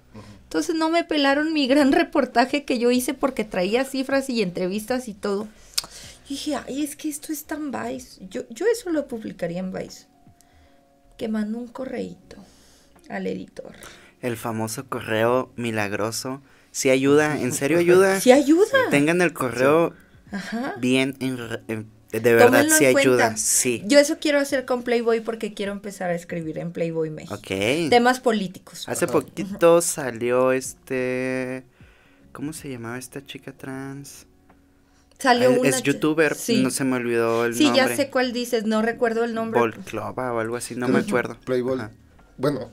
C: Entonces no me pelaron mi gran reportaje que yo hice porque traía cifras y entrevistas y todo. Y dije, ay, es que esto es tan Vice. Yo, yo eso lo publicaría en Vice. Que mando un correíto al editor.
B: El famoso correo milagroso. Si ayuda, en serio ayuda.
C: Sí ayuda.
B: Tengan el correo
C: Ajá.
B: bien, en de verdad,
C: Tómenlo
B: si
C: en
B: ayuda.
C: cuenta.
B: Sí.
C: Yo eso quiero hacer con Playboy porque quiero empezar a escribir en Playboy México.
B: Ok.
C: Temas políticos.
B: Hace poquito salió este. ¿Cómo se llamaba esta chica trans?
C: Salió
B: Ah,
C: una
B: es youtuber,
C: Sí.
B: no se me olvidó el
C: Sí,
B: nombre.
C: ya sé cuál dices, no recuerdo el nombre.
B: Volclova o algo así, no me acuerdo.
A: Playboy.
B: Ajá.
A: Bueno,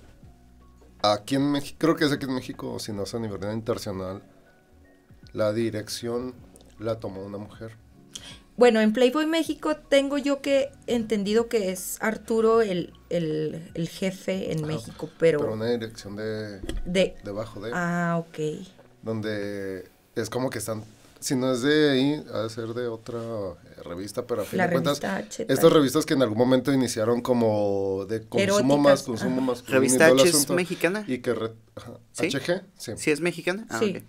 A: aquí en México, creo que es aquí en México, o si no es a nivel internacional, la dirección la tomó una mujer.
C: Bueno, en Playboy México tengo yo que entendido que es Arturo el, el, el jefe en
A: Ajá.
C: México, pero,
A: Pero una dirección de
C: de...
A: debajo de,
C: Ah, ok.
A: donde es como que están, si no es de ahí, ha de ser de otra eh, revista, pero a fin
C: La
A: de cuentas,
C: revista H.
A: estas revistas que en algún momento iniciaron como de consumo
C: Eróticas,
A: más, consumo
C: ajá.
A: más.
B: ¿Revista H es mexicana?
A: Y que, re- ajá,
B: ¿Sí?
A: HG, sí.
B: ¿Sí es mexicana? Ah,
C: Sí.
B: ok.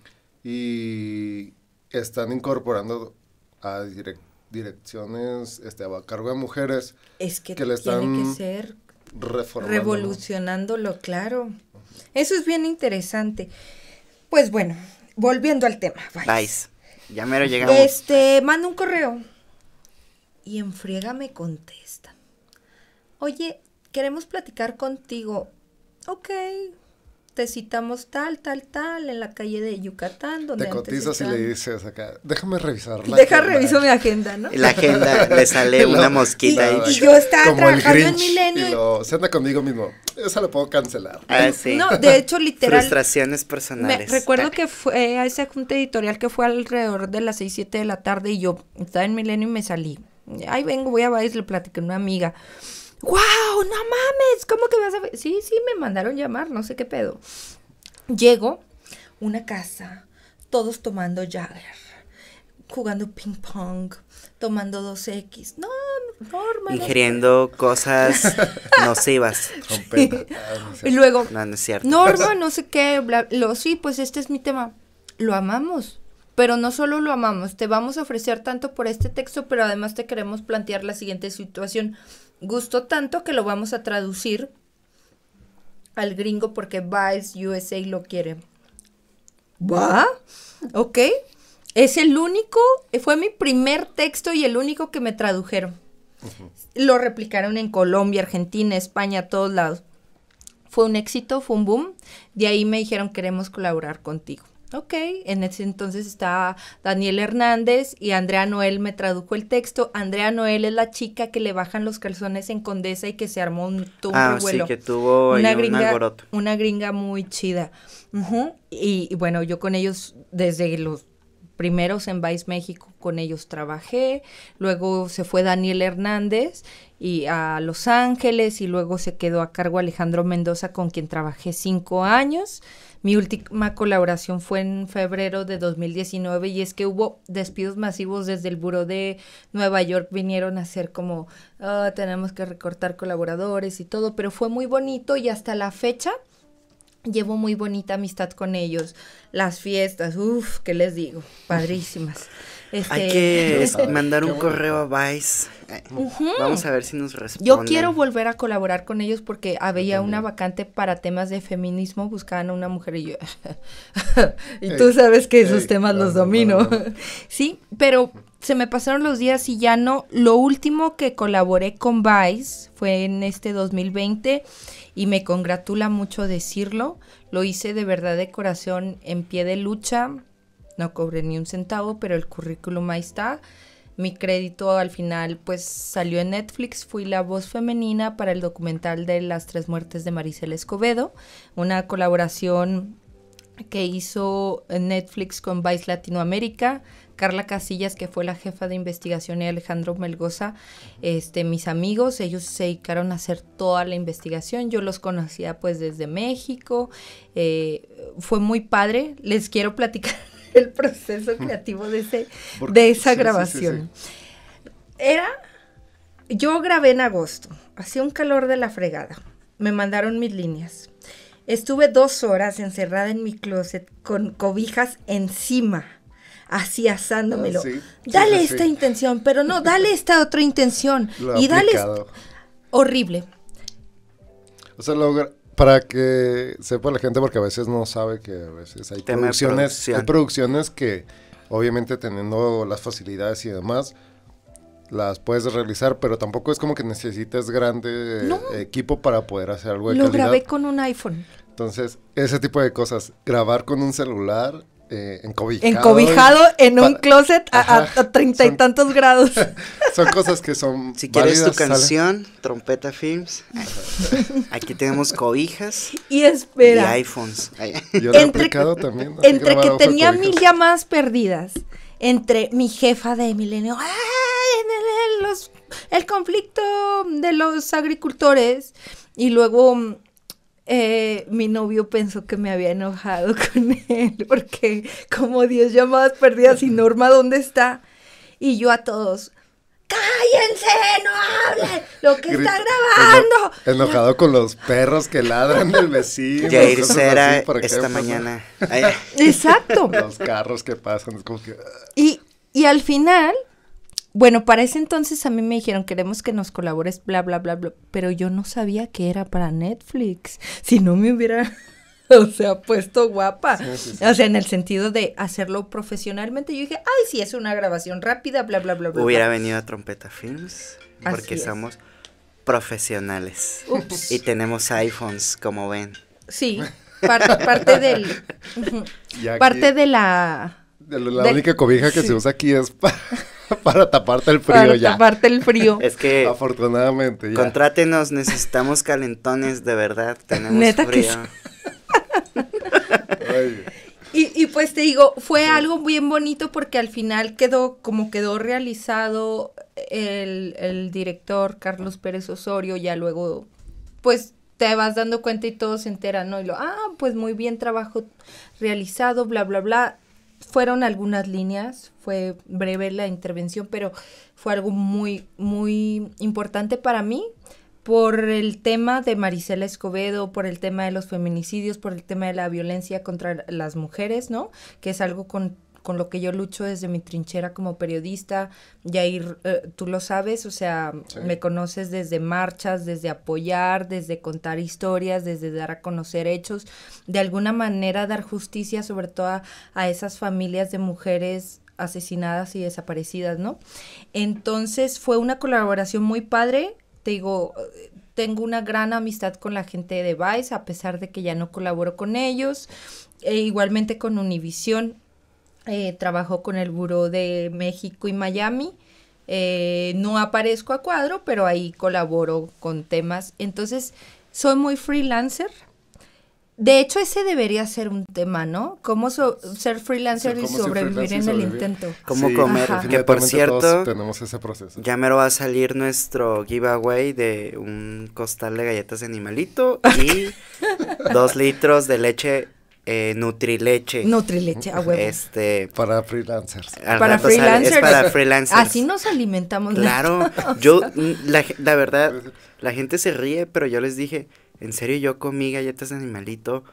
A: y están incorporando a direc- direcciones este, a cargo de mujeres,
C: Es que,
A: que le
C: tiene que
A: están
C: ser revolucionándolo, claro. Eso es bien interesante. Pues bueno, volviendo al tema. Vice.
B: Vice. Ya mero llegamos.
C: Este, manda un correo. Y en friega me contestan. Oye, queremos platicar contigo. Ok. Te citamos tal, tal, tal, en la calle de Yucatán, donde
A: Te
C: antes
A: cotizas y le dices acá, déjame revisar la
C: Deja
A: agenda".
C: reviso mi agenda, ¿no?
B: La agenda le sale
A: Lo-
B: una mosquita
C: Y-
B: ahí.
C: y yo estaba
A: Como
C: trabajando en Milenio
A: Y
C: y-
A: lo, se anda conmigo mismo. Esa la puedo cancelar.
B: Ah, sí.
C: No, de hecho, literal.
B: Frustraciones
C: Me
B: personales.
C: recuerdo que fue a esa junta editorial que fue alrededor de las 6, 7 de la tarde y yo estaba en Milenio y me salí. Ay, vengo, voy a Vice, le platiqué a una amiga. ¡Wow! ¡No mames! ¿Cómo que vas a ver? Sí, sí, me mandaron llamar, no sé qué pedo. Llego, una casa, todos tomando Jagger, jugando ping pong, tomando 2X. No, normal.
B: Ingiriendo cosas nocivas.
A: Ah.
C: Y luego,
B: No, no es cierto.
C: Norma, no sé qué, bla, lo, sí, pues este es mi tema. lo amamos. Pero no solo lo amamos, te vamos a ofrecer tanto por este texto, pero además te queremos plantear la siguiente situación. Gustó tanto que lo vamos a traducir al gringo porque Vice USA lo quiere. ¿Va? Ok. Es el único, fue mi primer texto y el único que me tradujeron. Lo replicaron en Colombia, Argentina, España, todos lados. Fue un éxito, fue un boom. De ahí me dijeron, queremos colaborar contigo. Ok, en ese entonces estaba Daniel Hernández y Andrea Noel me tradujo el texto. Andrea Noel es la chica que le bajan los calzones en Condesa y que se armó un, tuvo
B: ah, sí, que tuvo una gringa,
C: una gringa muy chida. y, y, bueno, yo con ellos desde los primeros en Vice México con ellos trabajé. Luego se fue Daniel Hernández y a Los Ángeles y luego se quedó a cargo Alejandro Mendoza con quien trabajé cinco años. Mi última colaboración fue en febrero de 2019 y es que hubo despidos masivos desde el Buró de Nueva York. Vinieron a ser como, ah, tenemos que recortar colaboradores y todo, pero fue muy bonito y hasta la fecha llevo muy bonita amistad con ellos. Las fiestas, uff, ¿qué les digo? Padrísimas.
B: Hay que este, mandar un correo a Vice. Vamos a ver si nos responden.
C: Yo quiero volver a colaborar con ellos porque había una vacante para temas de feminismo, buscaban a una mujer y yo. y tú sabes que esos temas los domino. sí, pero se me pasaron los días y ya no. Lo último que colaboré con Vice fue en este 2020 y me congratula mucho decirlo. Lo hice de verdad de corazón en pie de lucha no cobré ni un centavo, pero el currículum ahí está. Mi crédito al final pues salió en Netflix, fui la voz femenina para el documental de las tres muertes de Maricel Escobedo, una colaboración que hizo Netflix con Vice Latinoamérica, Carla Casillas, que fue la jefa de investigación, y Alejandro Melgoza, este, mis amigos, ellos se dedicaron a hacer toda la investigación. Yo los conocía pues desde México. Eh, fue muy padre. Les quiero platicar el proceso creativo de, ese, de esa grabación. Era, yo grabé en agosto, hacía un calor de la fregada, me mandaron mis líneas. Estuve dos horas encerrada en mi closet con cobijas encima, así asándomelo. Ah, dale esta intención, pero no, dale esta otra intención. y dale... Horrible.
A: O sea, lo, para que sepa la gente, porque a veces no sabe que a veces hay producciones, hay producciones que obviamente teniendo las facilidades y demás, las puedes realizar, pero tampoco es como que necesites grande equipo para poder hacer algo de
C: Lo grabé con un iPhone.
A: Entonces, ese tipo de cosas, grabar con un celular eh, encobijado.
C: Encobijado en un closet a treinta y tantos grados.
A: son cosas que son.
B: Si quieres tu canción, Trompeta Films. Aquí tenemos cobijas.
C: Y espera.
B: Y iPhones.
A: Yo lo he aplicado también.
C: Entre que tenía mil llamadas perdidas. Entre mi jefa de milenio. los, el conflicto de los agricultores. Y luego eh, mi novio pensó que me había enojado con él, porque como 10 llamadas perdidas y Norma, ¿dónde está? Y yo a todos, cállense, no hablen, lo que está grabando.
A: enojado con los perros que ladran del vecino.
B: Jair Cera esta mañana.
C: Exacto.
A: Los carros que pasan, como que...
C: Y, y al final bueno, para ese entonces a mí me dijeron, queremos que nos colabores, bla, bla, bla, bla, pero yo no sabía que era para Netflix. Si no me hubiera, o sea, puesto guapa. O sea, en el sentido de hacerlo profesionalmente, yo dije, ay, sí, es una grabación rápida, bla, bla, bla, bla.
B: Hubiera venido a Trompeta Films, porque somos profesionales. Ups. Y tenemos iPhones, como ven.
C: Sí, parte del... parte de la...
A: De la, única cobija que se usa aquí es para... para taparte el frío ya.
C: Para taparte el frío.
B: Es que.
A: Afortunadamente.
B: Ya. Contrátenos, necesitamos calentones, de verdad. Tenemos frío.
C: y, y, pues te digo, fue algo bien bonito porque al final quedó, como quedó realizado el, el director Carlos Pérez Osorio, ya luego, pues te vas dando cuenta y todos se enteran, ¿no? Y lo, ah, pues muy bien trabajo realizado, bla, bla, bla fueron algunas líneas, fue breve la intervención, pero fue algo muy, muy importante para mí por el tema de Marisela Escobedo, por el tema de los feminicidios, por el tema de la violencia contra las mujeres, ¿no? Que es algo con, con lo que yo lucho desde mi trinchera como periodista. Yair, eh, tú lo sabes, o sea,
A: Sí.
C: me conoces desde marchas, desde apoyar, desde contar historias, desde dar a conocer hechos, de alguna manera dar justicia sobre todo a, a esas familias de mujeres asesinadas y desaparecidas, ¿no? Entonces fue una colaboración muy padre, te digo, tengo una gran amistad con la gente de Vice, a pesar de que ya no colaboro con ellos, e igualmente con Univision, eh, trabajo con el Buró de México y Miami, eh, no aparezco a cuadro, pero ahí colaboro con temas, entonces soy muy freelancer. De hecho, ese debería ser un tema, ¿no? Cómo so- ser freelancer
A: Sí,
C: y sobrevivir
A: freelancer
C: en el intento.
B: ¿Cómo
A: Sí,
B: comer? Que por cierto,
A: todos tenemos ese proceso.
B: ya mero va a salir nuestro giveaway de un costal de galletas de animalito y dos litros de leche eh, Nutrileche.
C: Nutrileche, a huevo.
B: Este,
A: Para freelancers.
C: Para freelancers.
B: Es para freelancers.
C: Así nos alimentamos.
B: Claro, yo, la, la verdad, la gente se ríe, pero yo les dije, en serio, yo comí galletas de animalito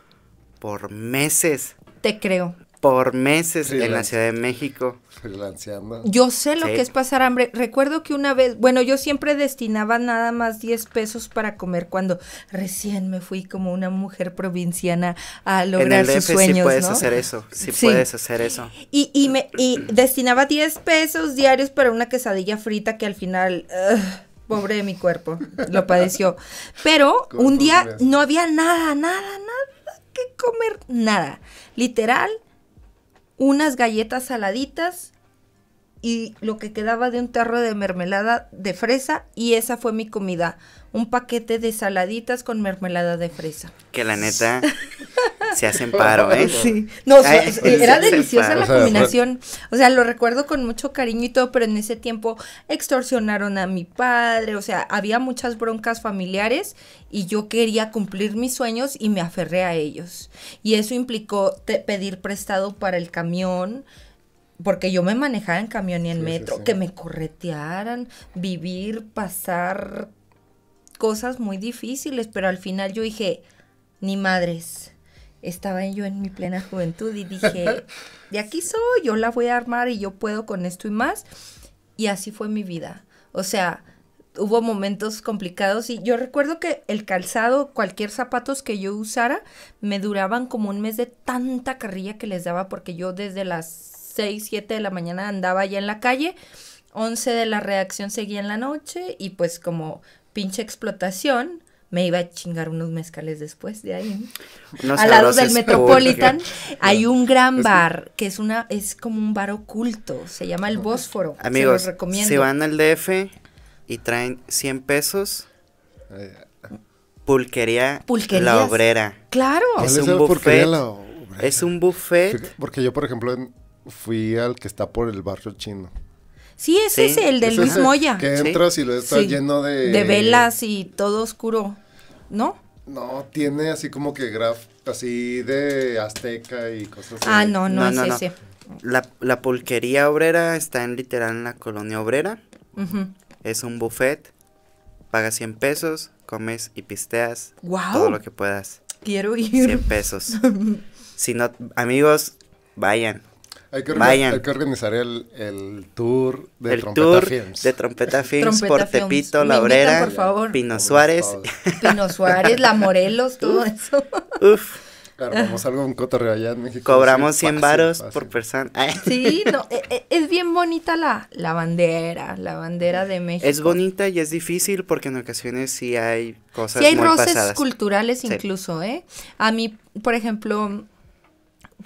B: por meses,
C: Te creo.
B: Por meses en la. Ciudad de México.
A: Freelanceando.
C: Yo sé lo
B: Sí.
C: que es pasar hambre. Recuerdo que una vez, bueno, yo siempre destinaba nada más 10 pesos para comer cuando recién me fui como una mujer provinciana a
B: en
C: lograr
B: el
C: sus
B: DF
C: sueños,
B: sí puedes
C: ¿no?
B: hacer eso, sí,
C: Sí.
B: puedes hacer eso.
C: Y, y me y destinaba 10 pesos diarios para una quesadilla frita que al final, pobre de mi cuerpo, lo padeció. Pero
A: ¿Cómo
C: un día no había nada, nada, nada que comer, nada. Literal, unas galletas saladitas y lo que quedaba de un tarro de mermelada de fresa y esa fue mi comida, un paquete de saladitas con mermelada de fresa.
B: Que la neta se hacen paro, ¿eh?
C: Sí, no,
B: Ay,
C: es- era deliciosa la combinación. O sea, lo recuerdo con mucho cariño y todo, pero en ese tiempo extorsionaron a mi padre, o sea, había muchas broncas familiares y yo quería cumplir mis sueños y me aferré a ellos. Y eso implicó te- pedir prestado para el camión, porque yo me manejaba en camión y en
A: Sí, sí,
C: metro,
A: sí.
C: que me corretearan, vivir, pasar cosas muy difíciles, pero al final yo dije, ni madres. Estaba yo en mi plena juventud y dije, de aquí soy, yo la voy a armar y yo puedo con esto y más. Y así fue mi vida. O sea, hubo momentos complicados y yo recuerdo que el calzado, cualquier zapatos que yo usara, me duraban como un mes de tanta carrilla que les daba porque yo desde las 6, 7 de la mañana andaba ya en la calle, 11 de la redacción seguía en la noche y pues como pinche explotación, me iba a chingar unos mezcales después de ahí. Al lado del Metropolitan hay un gran bar que es una es como un bar oculto, se llama el Bósforo.
B: Amigos,
C: se los recomiendo.
B: si van al DF y traen 100 pesos, pulquería,
C: Pulquerías.
B: la obrera.
C: Claro.
B: Es
A: ¿cuál
B: un buffet. Es un buffet.
A: Porque yo, por ejemplo, fui al que está por el barrio chino.
C: Sí, es
B: Sí,
C: ese, el de
A: Es
C: Luis
A: ese
C: Moya.
A: Que
B: Sí.
A: entras y lo está
C: Sí.
A: lleno de...
C: De velas y todo oscuro, ¿no?
A: No, tiene así como que graf, así de azteca y cosas así.
C: Ah, no, no,
B: No,
C: es
B: no, no.
C: ese.
B: La, la pulquería obrera está en literal en la colonia obrera. Es un buffet. Pagas 100 pesos, comes y pisteas
C: Guau.
B: todo lo que puedas.
C: Quiero
B: 100
C: ir.
B: pesos. si no, amigos, vayan.
A: Hay que,
B: Vayan.
A: hay que organizar el, el tour de
B: el
A: Trompeta
B: tour
A: Films.
B: de Trompeta Films
C: Trompeta
B: por
C: Films.
B: Tepito, La
C: invitan,
B: Obrera,
C: por favor.
B: Pino Suárez.
C: Pino Suárez, La Morelos, todo eso.
B: Uf,
A: Armamos algo en cotorreo allá en México.
B: cobramos
A: sí,
B: 100
A: fácil,
B: varos por persona. Ay,
C: Sí, no, e- e- es bien bonita la, la bandera, la bandera de México.
B: Es bonita y es difícil porque en ocasiones sí hay cosas
C: Sí hay
B: muy
C: roces
B: pasadas.
C: culturales
B: Sí.
C: incluso, ¿eh? A mí, por ejemplo,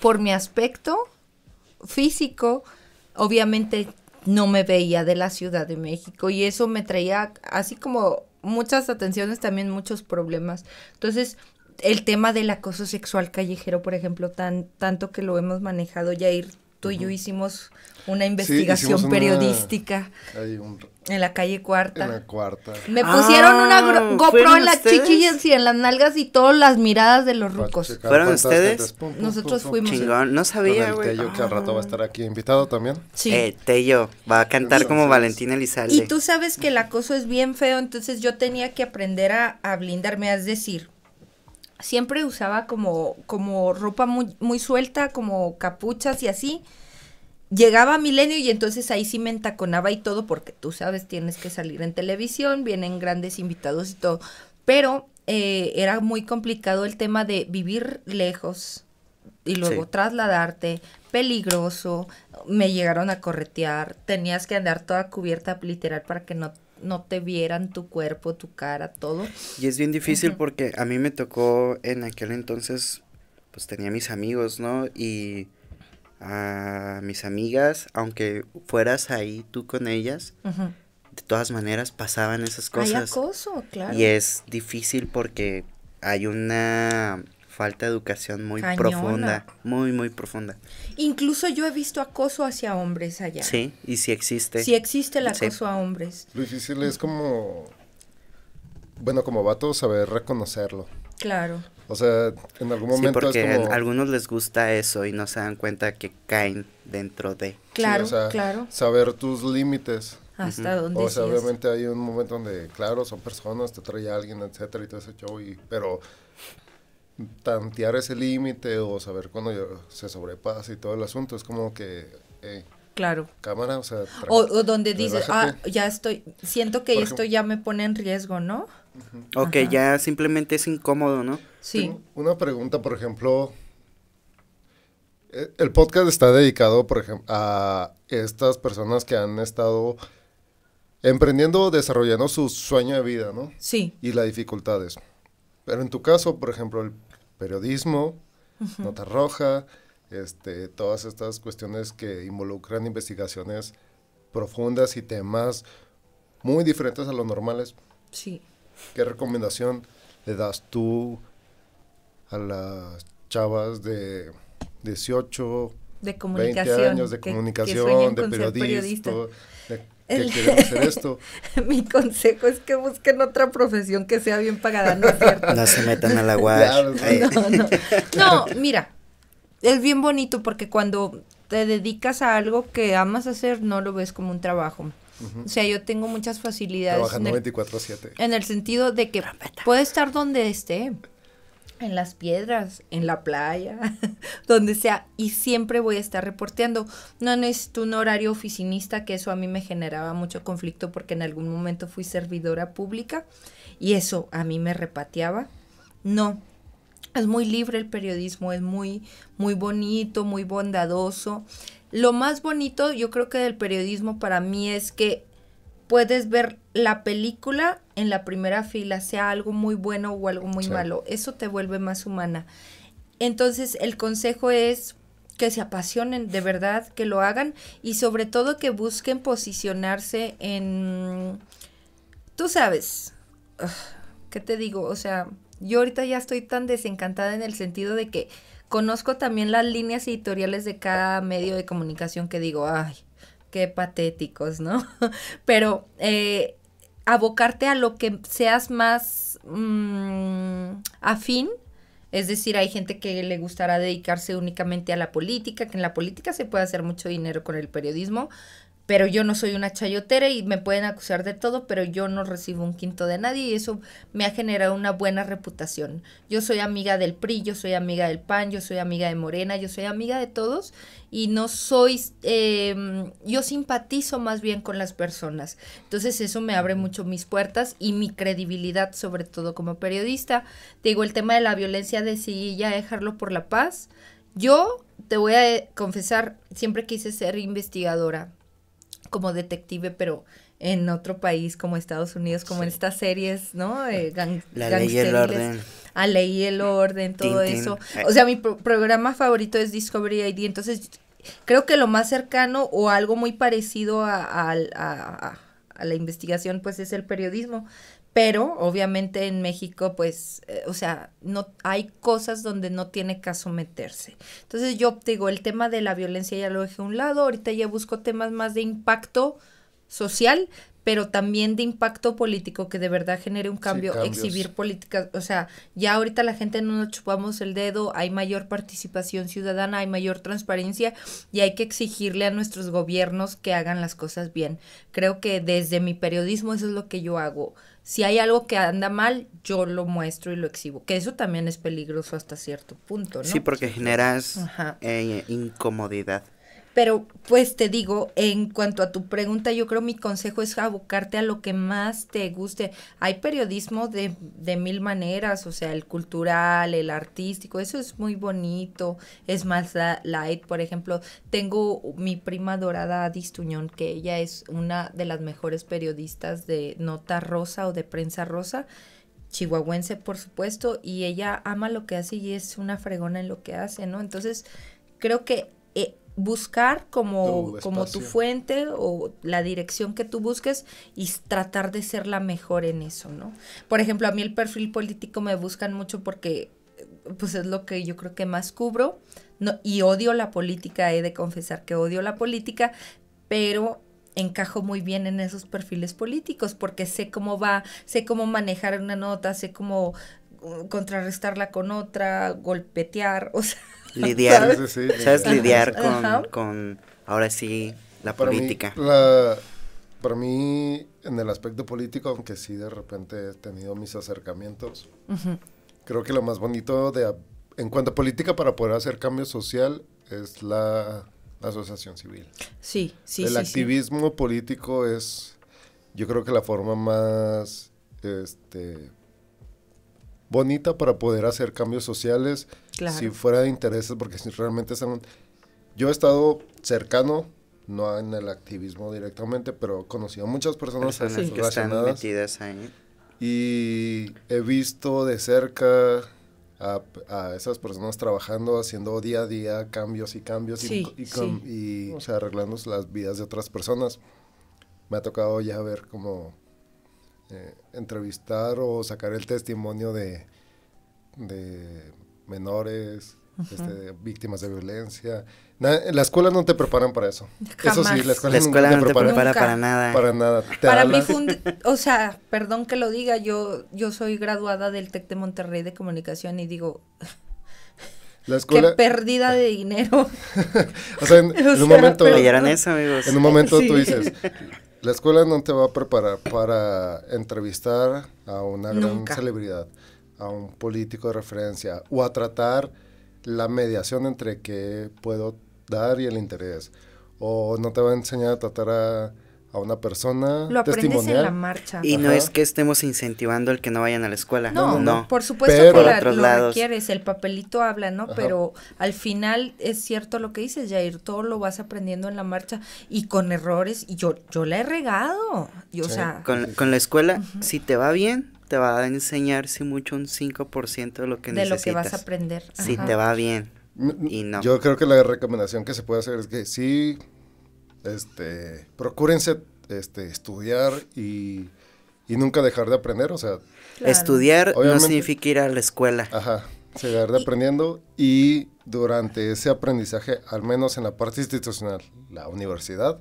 C: por mi aspecto físico, obviamente no me veía de la Ciudad de México y eso me traía así como muchas atenciones, también muchos problemas. Entonces, el tema del acoso sexual callejero, por ejemplo, tan tanto que lo hemos manejado tú y yo hicimos una investigación
A: hicimos una-
C: periodística
A: Hay un,
C: en la calle Cuarta.
A: en la cuarta.
C: Me pusieron una
B: Ah,
C: GoPro
B: ¿fueron
C: en las
B: ustedes?
C: chichillas y en las nalgas y todas las miradas de los rucos.
B: ¿Fueron ustedes?
A: gentes, pum, pum,
C: Nosotros
A: pum, pum.
C: fuimos.
B: Chingón, no sabía,
A: el
B: güey.
A: Tello, que al rato va a estar aquí invitado también.
C: Sí.
B: Eh, Tello, va a cantar como Valentín Elizalde.
C: Y tú sabes que el acoso es bien feo, entonces yo tenía que aprender a, a blindarme, es decir, siempre usaba como, como ropa muy, muy suelta, como capuchas y así. Llegaba Milenio y entonces ahí sí me entaconaba y todo, porque tú sabes, tienes que salir en televisión, vienen grandes invitados y todo. Pero eh, era muy complicado el tema de vivir lejos y luego
B: Sí.
C: trasladarte, peligroso, me llegaron a corretear, tenías que andar toda cubierta literal para que no, no te vieran tu cuerpo, tu cara, todo.
B: Y es bien difícil porque a mí me tocó en aquel entonces, pues tenía mis amigos, ¿no? Y a mis amigas, aunque fueras ahí tú con ellas, de todas maneras pasaban esas
C: Hay
B: cosas.
C: acoso, claro.
B: Y es difícil porque hay una falta de educación muy
C: Cañona.
B: profunda, muy, muy profunda.
C: Incluso yo he visto acoso hacia hombres allá.
B: Sí, y sí existe.
C: Sí existe el
B: Sí.
C: acoso a hombres.
A: Lo difícil es como, bueno, como vato saber reconocerlo.
C: Claro.
A: O sea, en algún
B: Sí,
A: momento
B: porque
A: es como...
B: a algunos les gusta eso y no se dan cuenta que caen dentro de.
A: sí,
C: Claro,
A: o sea,
C: claro.
A: Saber tus límites.
C: Hasta donde
A: O sea,
C: sí es.
A: obviamente hay un momento donde, claro, son personas, te trae alguien, etcétera, y todo ese show, y, pero tantear ese límite o saber cuando ya se sobrepasa y todo el asunto es como que,
C: Claro.
A: cámara, o sea,
C: O, donde dices, ah, ya estoy, siento que
A: Por
C: esto ya me pone en riesgo, ¿no?
B: O que
C: Ajá.
B: ya simplemente es incómodo, ¿no?
C: Sí.
A: Tengo Una pregunta, por ejemplo, eh, el podcast está dedicado, por ejemplo, a estas personas que han estado emprendiendo o desarrollando su sueño de vida, ¿no?
C: Sí.
A: y las dificultades. Pero en tu caso, por ejemplo, el periodismo, nota roja, este, todas estas cuestiones que involucran investigaciones profundas y temas muy diferentes a los normales.
C: Sí.
A: ¿Qué recomendación le das tú a las chavas de 18,
C: De
A: 20
C: comunicación.
A: años de
C: que- que
A: comunicación, de periodista, de que
C: El-
A: quieren hacer esto?
C: Mi consejo es que busquen otra profesión que sea bien pagada, ¿no es cierto?
B: No se metan a la guash.
A: Claro,
C: No, no. No, mira, es bien bonito porque cuando te dedicas a algo que amas hacer, no lo ves como un trabajo. O sea, yo tengo muchas facilidades en
A: Trabajando
C: el,
A: 24/7.
C: en el sentido de que puede estar donde esté, en las piedras, en la playa, donde sea, y siempre voy a estar reporteando. No necesito un horario oficinista, que eso a mí me generaba mucho conflicto porque en algún momento fui servidora pública y eso a mí me repateaba. No, es muy libre el periodismo, es muy, muy bonito, muy bondadoso. Lo más bonito, yo creo que del periodismo para mí es que puedes ver la película en la primera fila, sea algo muy bueno o algo muy
A: Sí.
C: malo. Eso te vuelve más humana. Entonces, el consejo es que se apasionen, de verdad, que lo hagan y sobre todo que busquen posicionarse en, tú sabes, ugh, ¿qué te digo? O sea, yo ahorita ya estoy tan desencantada en el sentido de que conozco también las líneas editoriales de cada medio de comunicación que digo, ay, qué patéticos, ¿no? Pero eh, abocarte a lo que seas más mm, afín. Es decir, hay gente que le gustará dedicarse únicamente a la política, que en la política se puede hacer mucho dinero con el periodismo, pero yo no soy una chayotera y me pueden acusar de todo, pero yo no recibo un quinto de nadie y eso me ha generado una buena reputación. Yo soy amiga del PRI, yo soy amiga del PAN, yo soy amiga de Morena, yo soy amiga de todos y no soy, eh, yo simpatizo más bien con las personas. Entonces eso me abre mucho mis puertas y mi credibilidad, sobre todo como periodista. Digo, el tema de la violencia, decidí ya dejarlo por la paz. Yo te voy a eh, confesar, siempre quise ser investigadora como detective, pero en otro país como Estados Unidos, como en estas series, ¿no? Eh, gang-
B: La ley y el orden.
C: A ley y el orden, todo eso.
B: Eh.
C: O sea, mi pro- programa favorito es Discovery ID, entonces creo que lo más cercano o algo muy parecido a, a- a- a- a la investigación, pues es el periodismo. Pero obviamente en México pues eh, o sea no hay cosas donde no tiene caso meterse entonces yo digo el tema de la violencia ya lo dejé a un lado ahorita ya busco temas más de impacto social pero también de impacto político que de verdad genere un cambio, exhibir políticas, o sea, ya ahorita la gente no nos chupamos el dedo, hay mayor participación ciudadana, hay mayor transparencia y hay que exigirle a nuestros gobiernos que hagan las cosas bien. Creo que desde mi periodismo eso es lo que yo hago. Si hay algo que anda mal, yo lo muestro y lo exhibo, que eso también es peligroso hasta cierto punto, ¿no?
B: Sí, porque generas eh, incomodidad.
C: Pero pues te digo, en cuanto a tu pregunta, yo creo mi consejo es abocarte a lo que más te guste. Hay periodismo de, de mil maneras, o sea, el cultural, el artístico, eso es muy bonito, es más light. Por ejemplo, tengo mi prima dorada Adis Tuñón, que ella es una de las mejores periodistas de nota rosa o de prensa rosa chihuahuense, por supuesto, y ella ama lo que hace y es una fregona en lo que hace, ¿no? Entonces, creo que eh, buscar como,
A: Tu
C: como tu fuente o la dirección que tú busques y tratar de ser la mejor en eso, ¿no? Por ejemplo, a mí el perfil político me buscan mucho porque eh, pues es lo que yo creo que más cubro no, y odio la política, he de confesar que odio la política, pero encajo muy bien en esos perfiles políticos porque sé cómo va, sé cómo manejar una nota, sé cómo uh, contrarrestarla con otra, golpetear, o sea,
B: Lidiar,
C: ¿sabes?
A: Sí, sí, sí.
B: ¿sabes? Lidiar con, con, ahora sí, la
A: Para mí,
B: política.
A: la- para mí, en el aspecto político, aunque sí de repente he tenido mis acercamientos, creo que lo más bonito de, en cuanto a política para poder hacer cambio social es la asociación civil.
C: Sí, sí,
A: el
C: sí, sí.
A: activismo político es, yo creo que la forma más, este, bonita para poder hacer cambios sociales.
C: Claro.
A: Si fuera de intereses, porque si realmente están... Yo he estado cercano, no en el activismo directamente, pero he conocido muchas personas
B: Personas
C: Sí.
B: que están metidas ahí.
A: y he visto de cerca a, a esas personas trabajando, haciendo día a día cambios y cambios y-
C: Sí,
A: y, com- y, o sea, arreglando las vidas de otras personas. Me ha tocado ya ver como eh, entrevistar o sacar el testimonio de, de menores, este, víctimas de violencia. Na- en la escuela no te preparan para eso. Eso sí, la escuela,
B: La
A: nunca
B: escuela no te
A: prepara
B: prepara para nada.
A: para nada. Te
C: Para mí fue un, o sea, perdón que lo diga, yo, yo soy graduada del TEC de Monterrey de Comunicación y digo,
A: la
C: qué pérdida de dinero.
A: o sea, en,
C: o
A: en un
C: sea,
A: momento,
C: pero-
B: ¿Leyeron eso, amigos?
A: en un momento
C: Sí.
A: tú dices, la escuela no te va a preparar para entrevistar a una gran
C: Nunca.
A: celebridad, a un político de referencia, o a tratar la mediación entre qué puedo dar y el interés. O no te va a enseñar a tratar a, a una persona
C: Lo aprendes en la marcha.
B: Y no es que estemos incentivando el que no vayan a la escuela.
C: No,
B: no.
C: por supuesto
A: Pero-
C: que
B: Por
C: la-
B: otros
C: lo
B: lados.
C: requieres, el papelito habla, ¿no?
A: Ajá.
C: Pero al final es cierto lo que dices, Jair, todo lo vas aprendiendo en la marcha y con errores, y yo, yo la he regado, y, o
A: Sí.
C: sea,
B: Con, con la escuela, si te va bien, te va a enseñar si mucho un 5% de lo que
C: de lo
B: necesitas.
C: que vas a aprender.
B: Si te va bien.
A: M-
B: Y no.
A: Yo creo que la recomendación que se puede hacer es que sí, este, procúrense este, estudiar y, y nunca dejar de aprender, o sea,
C: Claro.
B: Estudiar no significa ir a la escuela.
A: ajá, seguir aprendiendo y durante ese aprendizaje, al menos en la parte institucional, la universidad,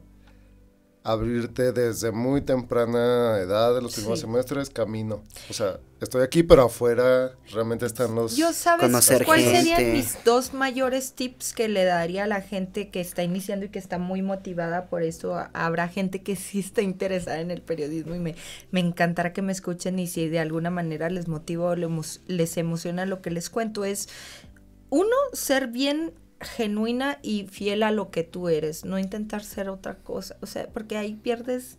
A: abrirte desde muy temprana edad, de los primeros
C: Sí.
A: semestres, camino. O sea, estoy aquí, pero afuera realmente están los...
C: Yo sabes cuáles serían mis dos mayores tips que le daría a la gente que está iniciando y que está muy motivada por eso. Habrá gente que sí está interesada en el periodismo y me, me encantará que me escuchen y si de alguna manera les motiva o les emociona lo que les cuento es uno ser bien genuina y fiel a lo que tú eres, no intentar ser otra cosa, o sea, porque ahí pierdes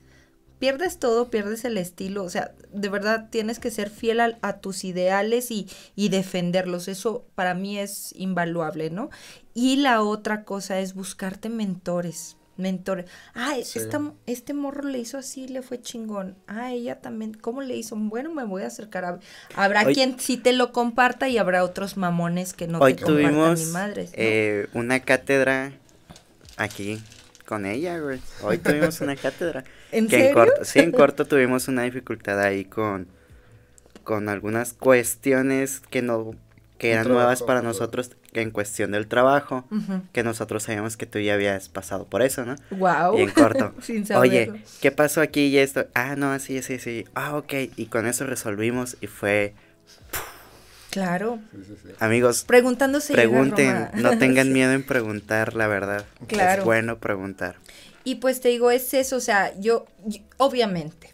C: pierdes todo, pierdes el estilo, o sea, de verdad tienes que ser fiel a, tus ideales y, y defenderlos, eso para mí es invaluable, ¿no? Y la otra cosa es buscarte mentores, mentores. Ah,
A: Sí.
C: esta- este morro le hizo así, le fue chingón. Ah, ella también, ¿cómo le hizo? Bueno, me voy a acercar a... Habrá
B: Hoy-
C: quien sí te lo comparta y habrá otros mamones que no
B: Hoy
C: te compartan
B: tuvimos
C: ni madres, ¿no?
B: eh, una cátedra aquí con ella, güey. Hoy tuvimos una cátedra.
C: ¿En
B: que
C: serio?
B: En corto, sí, en corto tuvimos una dificultad ahí con, con algunas cuestiones que no que eran
A: trabajo,
B: nuevas para
A: ¿no?
B: nosotros en cuestión del trabajo, que nosotros sabíamos que tú ya habías pasado por eso, ¿no?
C: Wow.
B: Y en corto.
C: Sin saberlo.
B: Oye, ¿qué pasó aquí y esto? Ah, no, sí, sí, sí. Ah, ok. Y con eso resolvimos y fue,
C: Claro.
A: Sí, sí, sí.
B: amigos,
C: Preguntándose
B: pregunten, no tengan
C: Sí.
B: miedo en preguntar, la verdad.
C: Claro.
B: Es bueno preguntar.
C: Y pues te digo, es eso, o sea, yo, yo- obviamente,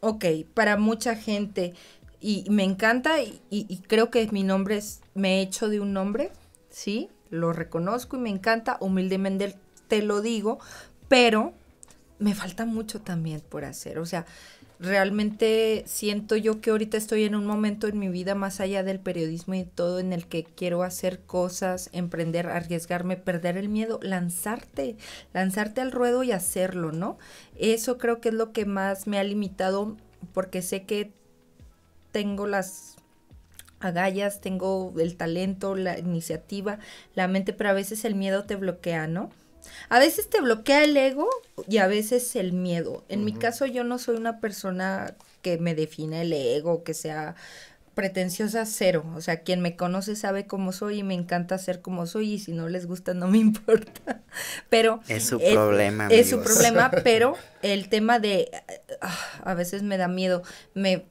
C: ok, para mucha gente, y me encanta, y, y- y creo que mi nombre es, me he hecho de un nombre, ¿sí? Lo reconozco y me encanta, humildemente te lo digo, pero me falta mucho también por hacer, o sea, realmente siento yo que ahorita estoy en un momento en mi vida más allá del periodismo y todo en el que quiero hacer cosas, emprender, arriesgarme, perder el miedo, lanzarte, lanzarte al ruedo y hacerlo, ¿no? Eso creo que es lo que más me ha limitado porque sé que tengo las agallas, tengo el talento, la iniciativa, la mente, pero a veces el miedo te bloquea, ¿no? A veces te bloquea el ego y a veces el miedo. En mi caso yo no soy una persona que me define el ego, que sea pretenciosa cero. O sea, quien me conoce sabe cómo soy y me encanta ser como soy y si no les gusta no me importa. Pero
B: Es su
C: el-
B: problema,
C: Es su problema, pero el tema de ah, a veces me da miedo, me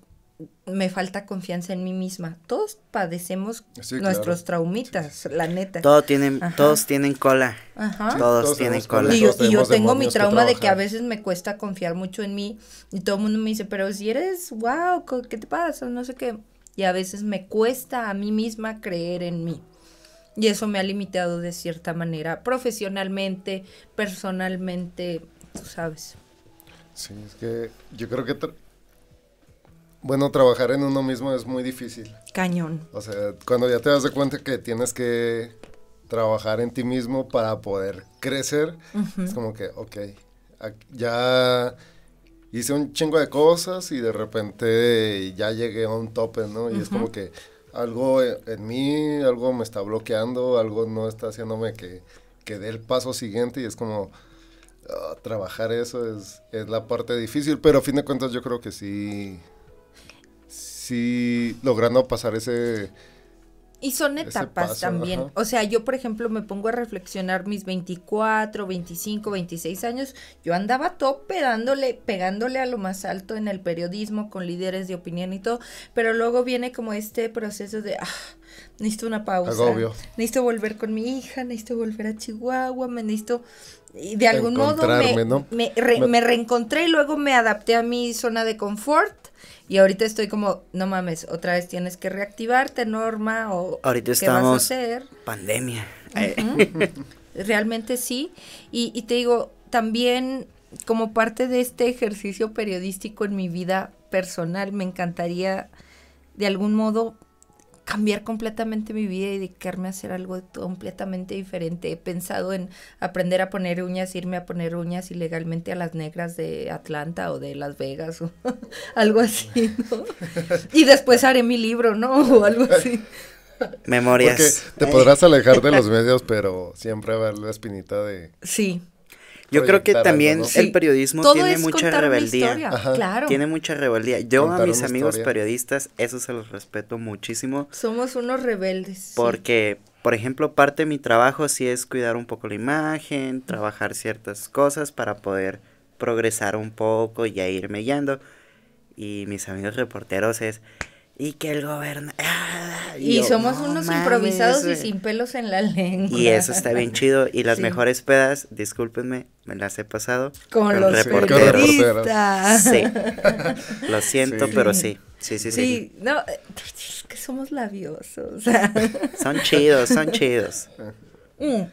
C: me falta confianza en mí misma. Todos padecemos
A: Sí,
C: nuestros
A: claro.
C: traumitas, la neta.
B: Todo tienen,
C: Ajá.
B: todos tienen cola.
C: Ajá.
B: todos,
A: todos
B: tienen cola.
C: Y yo, y tengo mi
A: que
C: trauma de que a veces me cuesta confiar mucho en mí y todo el mundo me dice, pero si eres, wow, ¿qué te pasa? No sé qué. Y a veces me cuesta a mí misma creer en mí. Y eso me ha limitado de cierta manera, profesionalmente, personalmente, tú sabes.
A: Sí, es que yo creo que, bueno, trabajar en uno mismo es muy difícil.
C: Cañón.
A: O sea, cuando ya te das de cuenta que tienes que trabajar en ti mismo para poder crecer, es como que, ok, ya hice un chingo de cosas y de repente ya llegué a un tope, ¿no? Y es como que algo en mí, algo me está bloqueando, algo no está haciéndome que, que dé el paso siguiente y es como... ah, trabajar eso es, es la parte difícil, pero a fin de cuentas yo creo que sí, sí logrando pasar ese,
C: Y son etapas
A: paso,
C: también.
A: ajá.
C: O sea, yo, por ejemplo, me pongo a reflexionar mis 24, 25, 26 años. Yo andaba tope dándole, pegándole a lo más alto en el periodismo con líderes de opinión y todo. Pero luego viene como este proceso de, ah, necesito una pausa.
A: Agobio.
C: Necesito volver con mi hija, necesito volver a Chihuahua, me necesito... Y de algún modo me,
A: ¿no?
C: me, re-
A: Me-
C: me reencontré y luego me adapté a mi zona de confort. Y ahorita estoy como, no mames, otra vez tienes que reactivarte, Norma, o
B: Ahorita
C: ¿qué vas a
B: estamos-
C: hacer?
B: Pandemia.
C: Realmente sí. Y, y te digo, también como parte de este ejercicio periodístico en mi vida personal, me encantaría de algún modo cambiar completamente mi vida y dedicarme a hacer algo completamente diferente. He pensado en aprender a poner uñas, irme a poner uñas ilegalmente a las negras de Atlanta o de Las Vegas o algo así, ¿no? Y después haré mi libro, ¿no? O algo así.
B: Memorias.
A: Porque te podrás alejar de los medios, pero siempre va a haber la espinita de...
C: Sí.
B: Yo creo que también
A: algo, ¿no?
B: el
C: Sí.
B: periodismo
C: Todo
B: tiene
C: es
B: mucha rebeldía.
C: Claro.
B: Tiene mucha rebeldía. Yo a mis amigos
A: historia.
B: periodistas, eso se los respeto muchísimo.
C: Somos unos rebeldes. sí.
B: Porque, por ejemplo, parte de mi trabajo sí es cuidar un poco la imagen, trabajar ciertas cosas para poder progresar un poco y a irme guiando. Y mis amigos reporteros es, y que el gobierno... ah",
C: Y
B: yo,
C: somos
B: "No
C: unos
B: mames,
C: improvisados y
B: güey".
C: sin pelos en la lengua.
B: Y eso está bien chido. Y las
C: Sí.
B: mejores pedas, discúlpenme, me las he pasado.
C: Con
B: con
C: los
B: reporteros.
C: periodistas.
B: Sí. Lo siento,
A: Sí.
B: pero sí. Sí, sí, sí.
C: Sí, no, es que somos labiosos.
B: Son chidos, son chidos.
C: Mm.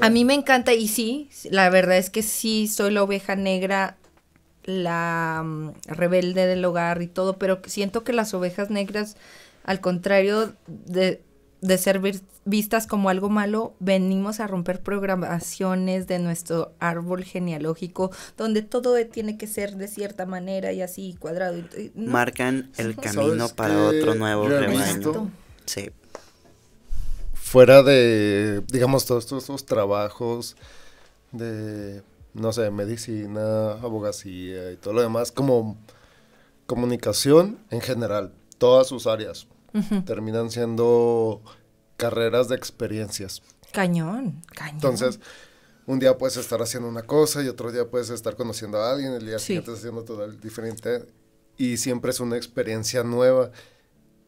C: A mí me encanta y sí, la verdad es que sí, soy la oveja negra, la mm, rebelde del hogar y todo, pero siento que las ovejas negras, al contrario de, de ser vis- vistas como algo malo, venimos a romper programaciones de nuestro árbol genealógico, donde todo tiene que ser de cierta manera y así cuadrado. y- y- no.
B: Marcan el
A: ¿Sabes
B: camino para
A: qué?
B: otro nuevo rebaño. Sí.
A: Fuera de, digamos, todos estos, estos trabajos de, no sé, medicina, abogacía y todo lo demás, como comunicación en general. todas sus áreas. Terminan siendo carreras de experiencias.
C: Cañón, cañón.
A: Entonces, un día puedes estar haciendo una cosa y otro día puedes estar conociendo a alguien, el día siguiente estás haciendo todo diferente y siempre es una experiencia nueva.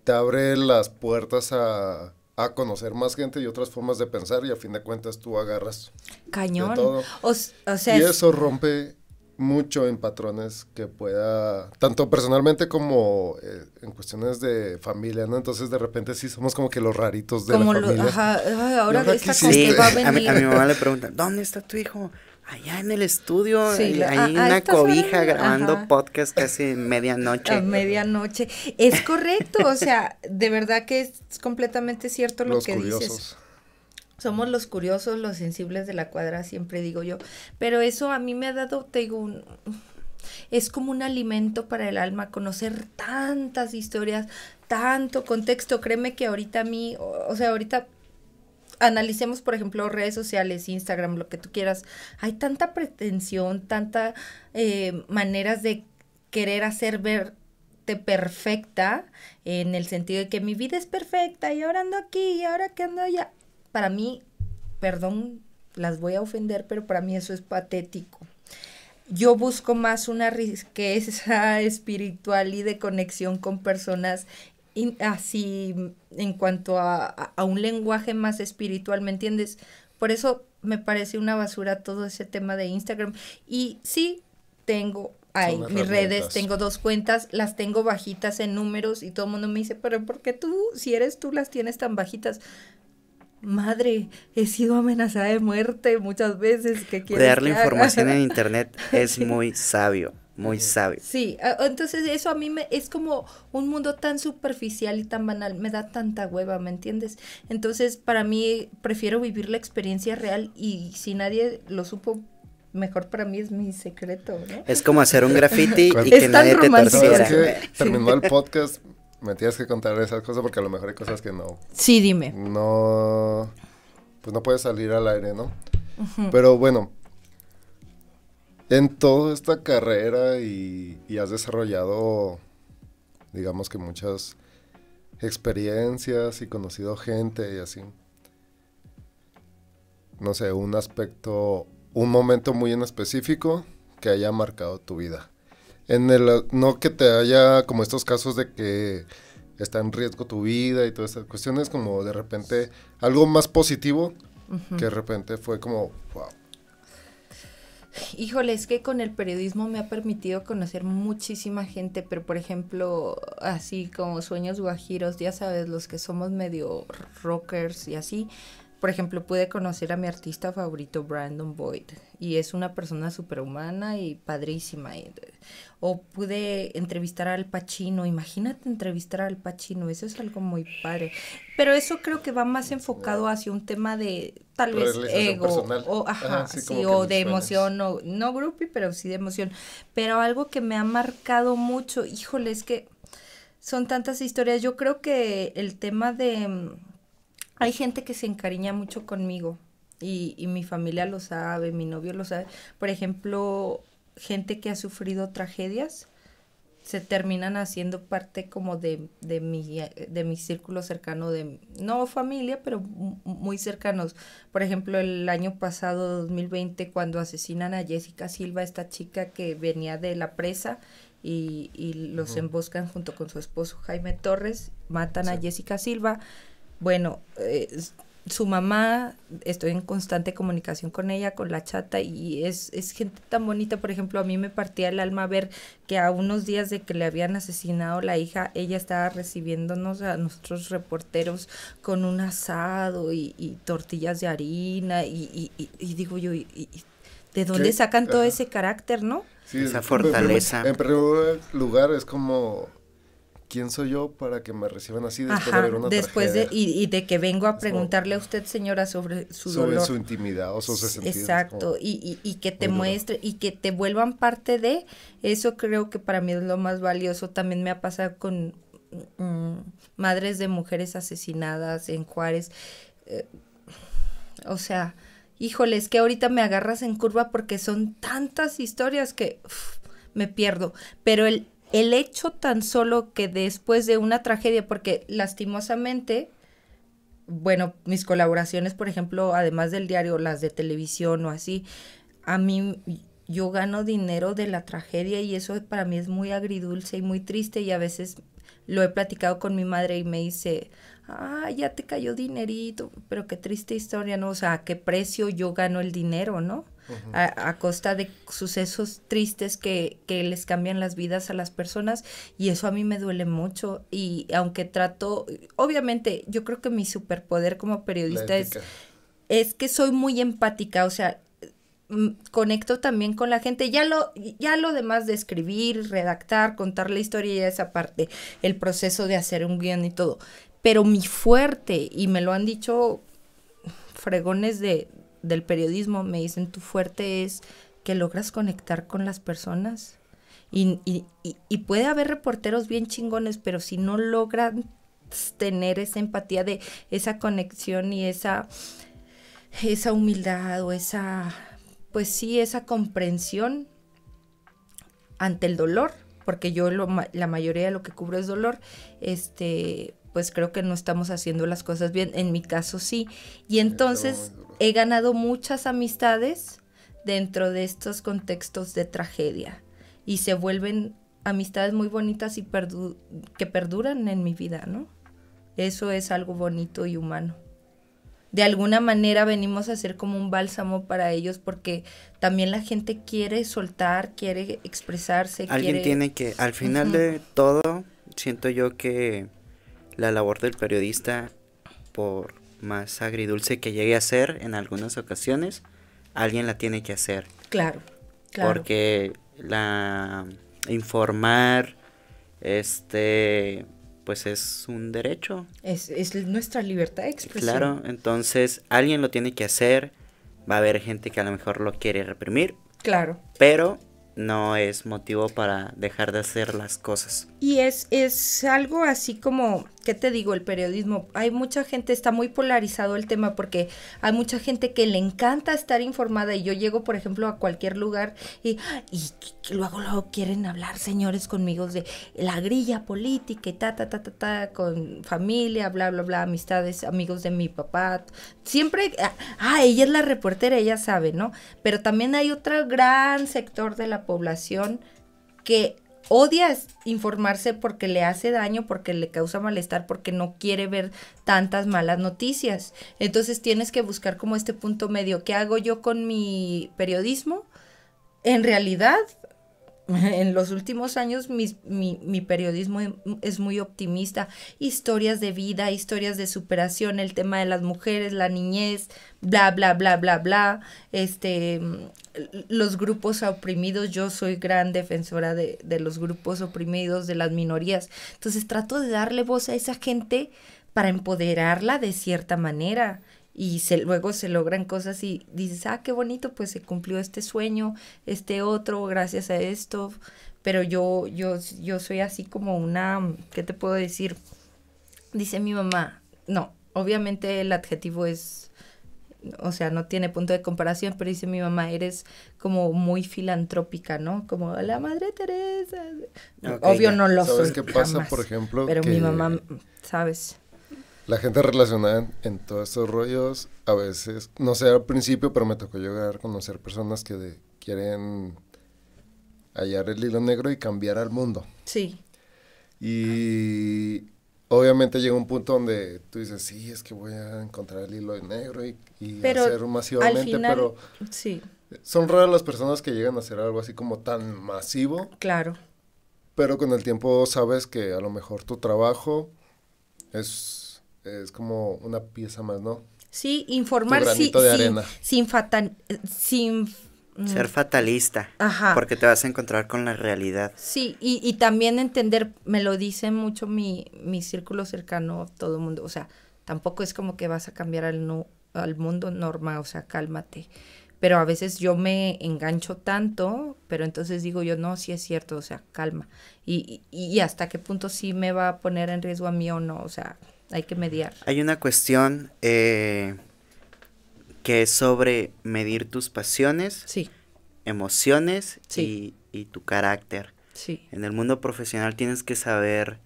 A: Te abre las puertas a, a conocer más gente y otras formas de pensar y a fin de cuentas tú agarras
C: cañón.
A: todo.
C: O, sea,
A: y eso rompe mucho en patrones que pueda, tanto personalmente como eh, en cuestiones de familia, ¿no? Entonces de repente sí somos como que los raritos de la familia.
C: ajá, ahora, esta
B: sí, va a venir. A mi, mamá le preguntan, ¿dónde está tu hijo? Allá en el estudio, sí, hay una cobija grabando podcast casi medianoche.
C: A medianoche. Es correcto, o sea, de verdad que es completamente cierto lo que dices somos los curiosos, los sensibles de la cuadra, siempre digo yo. Pero eso a mí me ha dado, te digo, un, es como un alimento para el alma, conocer tantas historias, tanto contexto. Créeme que ahorita a mí, o, sea, ahorita analicemos, por ejemplo, redes sociales, Instagram, lo que tú quieras. Hay tanta pretensión, tanta eh, maneras de querer hacer verte perfecta en el sentido de que mi vida es perfecta y ahora ando aquí y ahora que ando allá para mí, perdón, las voy a ofender, pero para mí eso es patético. Yo busco más una riqueza espiritual y de conexión con personas así en cuanto a, a, un lenguaje más espiritual, ¿me entiendes? Por eso me parece una basura todo ese tema de Instagram. Y sí, tengo hay mis redes, tengo dos cuentas, las tengo bajitas en números y todo el mundo me dice, pero ¿por qué tú, si eres tú, las tienes tan bajitas? madre, he sido amenazada de muerte muchas veces. que
B: Dar la información en internet es muy sabio, muy sabio.
C: Sí, entonces eso a mí me es como un mundo tan superficial y tan banal, me da tanta hueva, ¿me entiendes? Entonces, para mí prefiero vivir la experiencia real y si nadie lo supo mejor para mí es mi secreto, ¿no?
B: Es como hacer un graffiti y que nadie te
A: torciera. terminó el podcast, me tienes que contar esas cosas porque a lo mejor hay cosas que no.
C: Sí, dime.
A: No. Pues no puedes salir al aire, ¿no? Pero bueno. En toda esta carrera y, y has desarrollado, digamos que muchas experiencias y conocido gente y así. No sé, un aspecto, un momento muy en específico que haya marcado tu vida en el, no que te haya como estos casos de que está en riesgo tu vida y todas estas cuestiones, como de repente algo más positivo, que de repente fue como, wow.
C: Híjole, es que con el periodismo me ha permitido conocer muchísima gente, pero por ejemplo, así como sueños guajiros, ya sabes, los que somos medio rockers y así, por ejemplo, pude conocer a mi artista favorito, Brandon Boyd, y es una persona superhumana y padrísima. O pude entrevistar al Pacino, imagínate entrevistar al Pacino, eso es algo muy padre. Pero eso creo que va más enfocado hacia un tema de tal vez ego, o, ajá, sí, o de emoción, o, no groupie, pero sí de emoción. Pero algo que me ha marcado mucho, híjole, es que son tantas historias. Yo creo que el tema de hay gente que se encariña mucho conmigo y, y, mi familia lo sabe, mi novio lo sabe. Por ejemplo, gente que ha sufrido tragedias se terminan haciendo parte como de, de, mi, de mi círculo cercano, de no familia, pero muy cercanos. Por ejemplo, el año pasado, 2020, cuando asesinan a Jessica Silva, esta chica que venía de la presa y, y los emboscan junto con su esposo Jaime Torres, matan a Jessica Silva bueno, eh, su mamá, estoy en constante comunicación con ella, con la chata, y es, es gente tan bonita. Por ejemplo, a mí me partía el alma ver que a unos días de que le habían asesinado la hija, ella estaba recibiéndonos a nosotros reporteros con un asado y, tortillas de harina, y, y, digo yo, y, ¿de dónde sacan todo ese carácter, no?
B: Sí, Esa fortaleza.
A: En primer lugar, es como ¿quién soy yo para que me reciban así después de ver una
C: después de y, de que vengo a preguntarle a usted señora sobre su
A: sobre su intimidad o sus sentidos
C: exacto y, y, que te muestre y que te vuelvan parte de eso creo que para mí es lo más valioso. También me ha pasado con mm, madres de mujeres asesinadas en Juárez. Eh, o sea híjole es que ahorita me agarras en curva porque son tantas historias que me pierdo. Pero el el hecho tan solo que después de una tragedia, porque lastimosamente, bueno, mis colaboraciones, por ejemplo, además del diario, las de televisión o así, a mí yo gano dinero de la tragedia y eso para mí es muy agridulce y muy triste y a veces lo he platicado con mi madre y me dice, ah, ya te cayó dinerito, pero qué triste historia, ¿no? O sea, a qué precio yo gano el dinero, ¿no? A, costa de sucesos tristes que, que, les cambian las vidas a las personas y eso a mí me duele mucho. Y aunque trato, obviamente yo creo que mi superpoder como periodista es, es que soy muy empática, o sea, mm, conecto también con la gente. Ya lo, ya lo demás de escribir, redactar, contar la historia, ya esa parte, el proceso de hacer un guion y todo. Pero mi fuerte, y me lo han dicho fregones de, del periodismo, me dicen, tu fuerte es que logras conectar con las personas. Y, y, y, puede haber reporteros bien chingones, pero si no logran tener esa empatía de esa conexión y esa, esa humildad o esa, pues sí, esa comprensión ante el dolor, porque yo lo, la mayoría de lo que cubro es dolor, este, pues creo que no estamos haciendo las cosas bien. En mi caso sí. Y entonces he ganado muchas amistades dentro de estos contextos de tragedia y se vuelven amistades muy bonitas y que perduran en mi vida, ¿no? Eso es algo bonito y humano. De alguna manera venimos a ser como un bálsamo para ellos porque también la gente quiere soltar, quiere expresarse.
B: Alguien tiene que, al final de todo, siento yo que la labor del periodista, por más agridulce que llegue a ser en algunas ocasiones, alguien la tiene que hacer.
C: Claro, claro.
B: Porque la informar, este, pues es un derecho.
C: Es, es nuestra libertad de expresión.
B: Claro, entonces alguien lo tiene que hacer. Va a haber gente que a lo mejor lo quiere reprimir.
C: Claro.
B: Pero no es motivo para dejar de hacer las cosas.
C: Y es, es algo así como, ¿qué te digo? El periodismo, hay mucha gente, está muy polarizado el tema porque hay mucha gente que le encanta estar informada y yo llego, por ejemplo, a cualquier lugar y, y, luego, luego quieren hablar, señores, conmigo de la grilla política y ta, ta, ta, ta, ta, con familia, bla, bla, bla, amistades, amigos de mi papá. Siempre, ah, ah ella es la reportera, ella sabe, ¿no? Pero también hay otro gran sector de la población que odia informarse porque le hace daño, porque le causa malestar, porque no quiere ver tantas malas noticias. Entonces tienes que buscar como este punto medio. ¿Qué hago yo con mi periodismo? En realidad, en los últimos años mi, mi, periodismo es muy optimista. Historias de vida, historias de superación, el tema de las mujeres, la niñez, bla, bla, bla, bla, bla. Este, los grupos oprimidos, yo soy gran defensora de, de los grupos oprimidos, de las minorías. Entonces trato de darle voz a esa gente para empoderarla de cierta manera y se, luego se logran cosas y dices, ah, qué bonito, pues se cumplió este sueño, este otro, gracias a esto, pero yo, yo, yo soy así como una, ¿qué te puedo decir? Dice mi mamá, no, obviamente el adjetivo es, o sea, no tiene punto de comparación, pero dice mi mamá, eres como muy filantrópica, ¿no? Como la Madre Teresa. Obvio no lo
A: ¿Sabes qué pasa, por ejemplo?
C: Pero mi mamá, ¿sabes?
A: La gente relacionada en, todos estos rollos, a veces, no sé al principio, pero me tocó llegar a conocer personas que quieren hallar el hilo negro y cambiar al mundo.
C: Sí.
A: Y obviamente llega un punto donde tú dices, sí, es que voy a encontrar el hilo negro y, y hacer masivamente, pero
C: sí.
A: son raras las personas que llegan a hacer algo así como tan masivo.
C: Claro.
A: Pero con el tiempo sabes que a lo mejor tu trabajo es es como una pieza más, ¿no?
C: Sí, informar sí, sin, fatal, sin
B: mm. ser fatalista. Ajá. Porque te vas a encontrar con la realidad.
C: Sí, y, y también entender, me lo dice mucho mi, mi círculo cercano, todo el mundo. O sea, tampoco es como que vas a cambiar al, no, al mundo normal, o sea, cálmate. Pero a veces yo me engancho tanto, pero entonces digo yo, no, sí es cierto, o sea, calma. Y, y, y hasta qué punto sí me va a poner en riesgo a mí o no, o sea, hay que mediar.
B: Hay una cuestión eh, que es sobre medir tus pasiones,
C: sí.
B: emociones Y, tu carácter.
C: Sí.
B: En el mundo profesional tienes que saber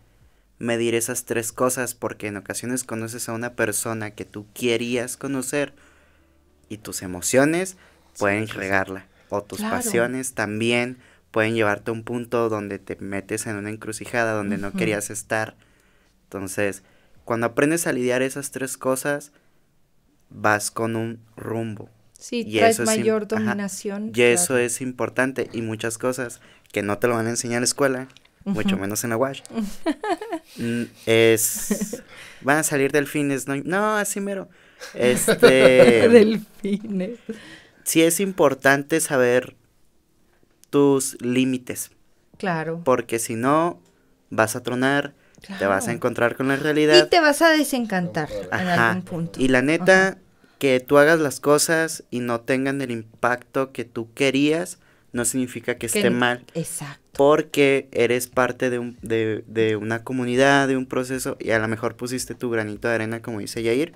B: medir esas tres cosas porque en ocasiones conoces a una persona que tú querías conocer y tus emociones pueden regarla o tus
C: Claro.
B: pasiones también pueden llevarte a un punto donde te metes en una encrucijada donde no querías estar. Entonces, cuando aprendes a lidiar esas tres cosas, vas con un rumbo.
C: Sí,
B: Y
C: traes
B: eso es
C: mayor
B: ajá.
C: dominación.
B: Y eso es importante y muchas cosas que no te lo van a enseñar en la escuela, mucho menos en la UASH. Mm, es van a salir delfines, no, no así mero. Este
C: Delfines.
B: sí es importante saber tus límites,
C: Claro.
B: porque si no vas a tronar, te vas a encontrar con la
C: Y
B: realidad.
C: te vas a desencantar en algún punto.
B: Y la neta,
C: Ajá.
B: que tú hagas las cosas y no tengan el impacto que tú querías, no significa que
C: Que
B: esté mal.
C: Exacto.
B: porque eres parte de, un, de, de una comunidad, de un proceso, y a lo mejor pusiste tu granito de arena, como dice Yair,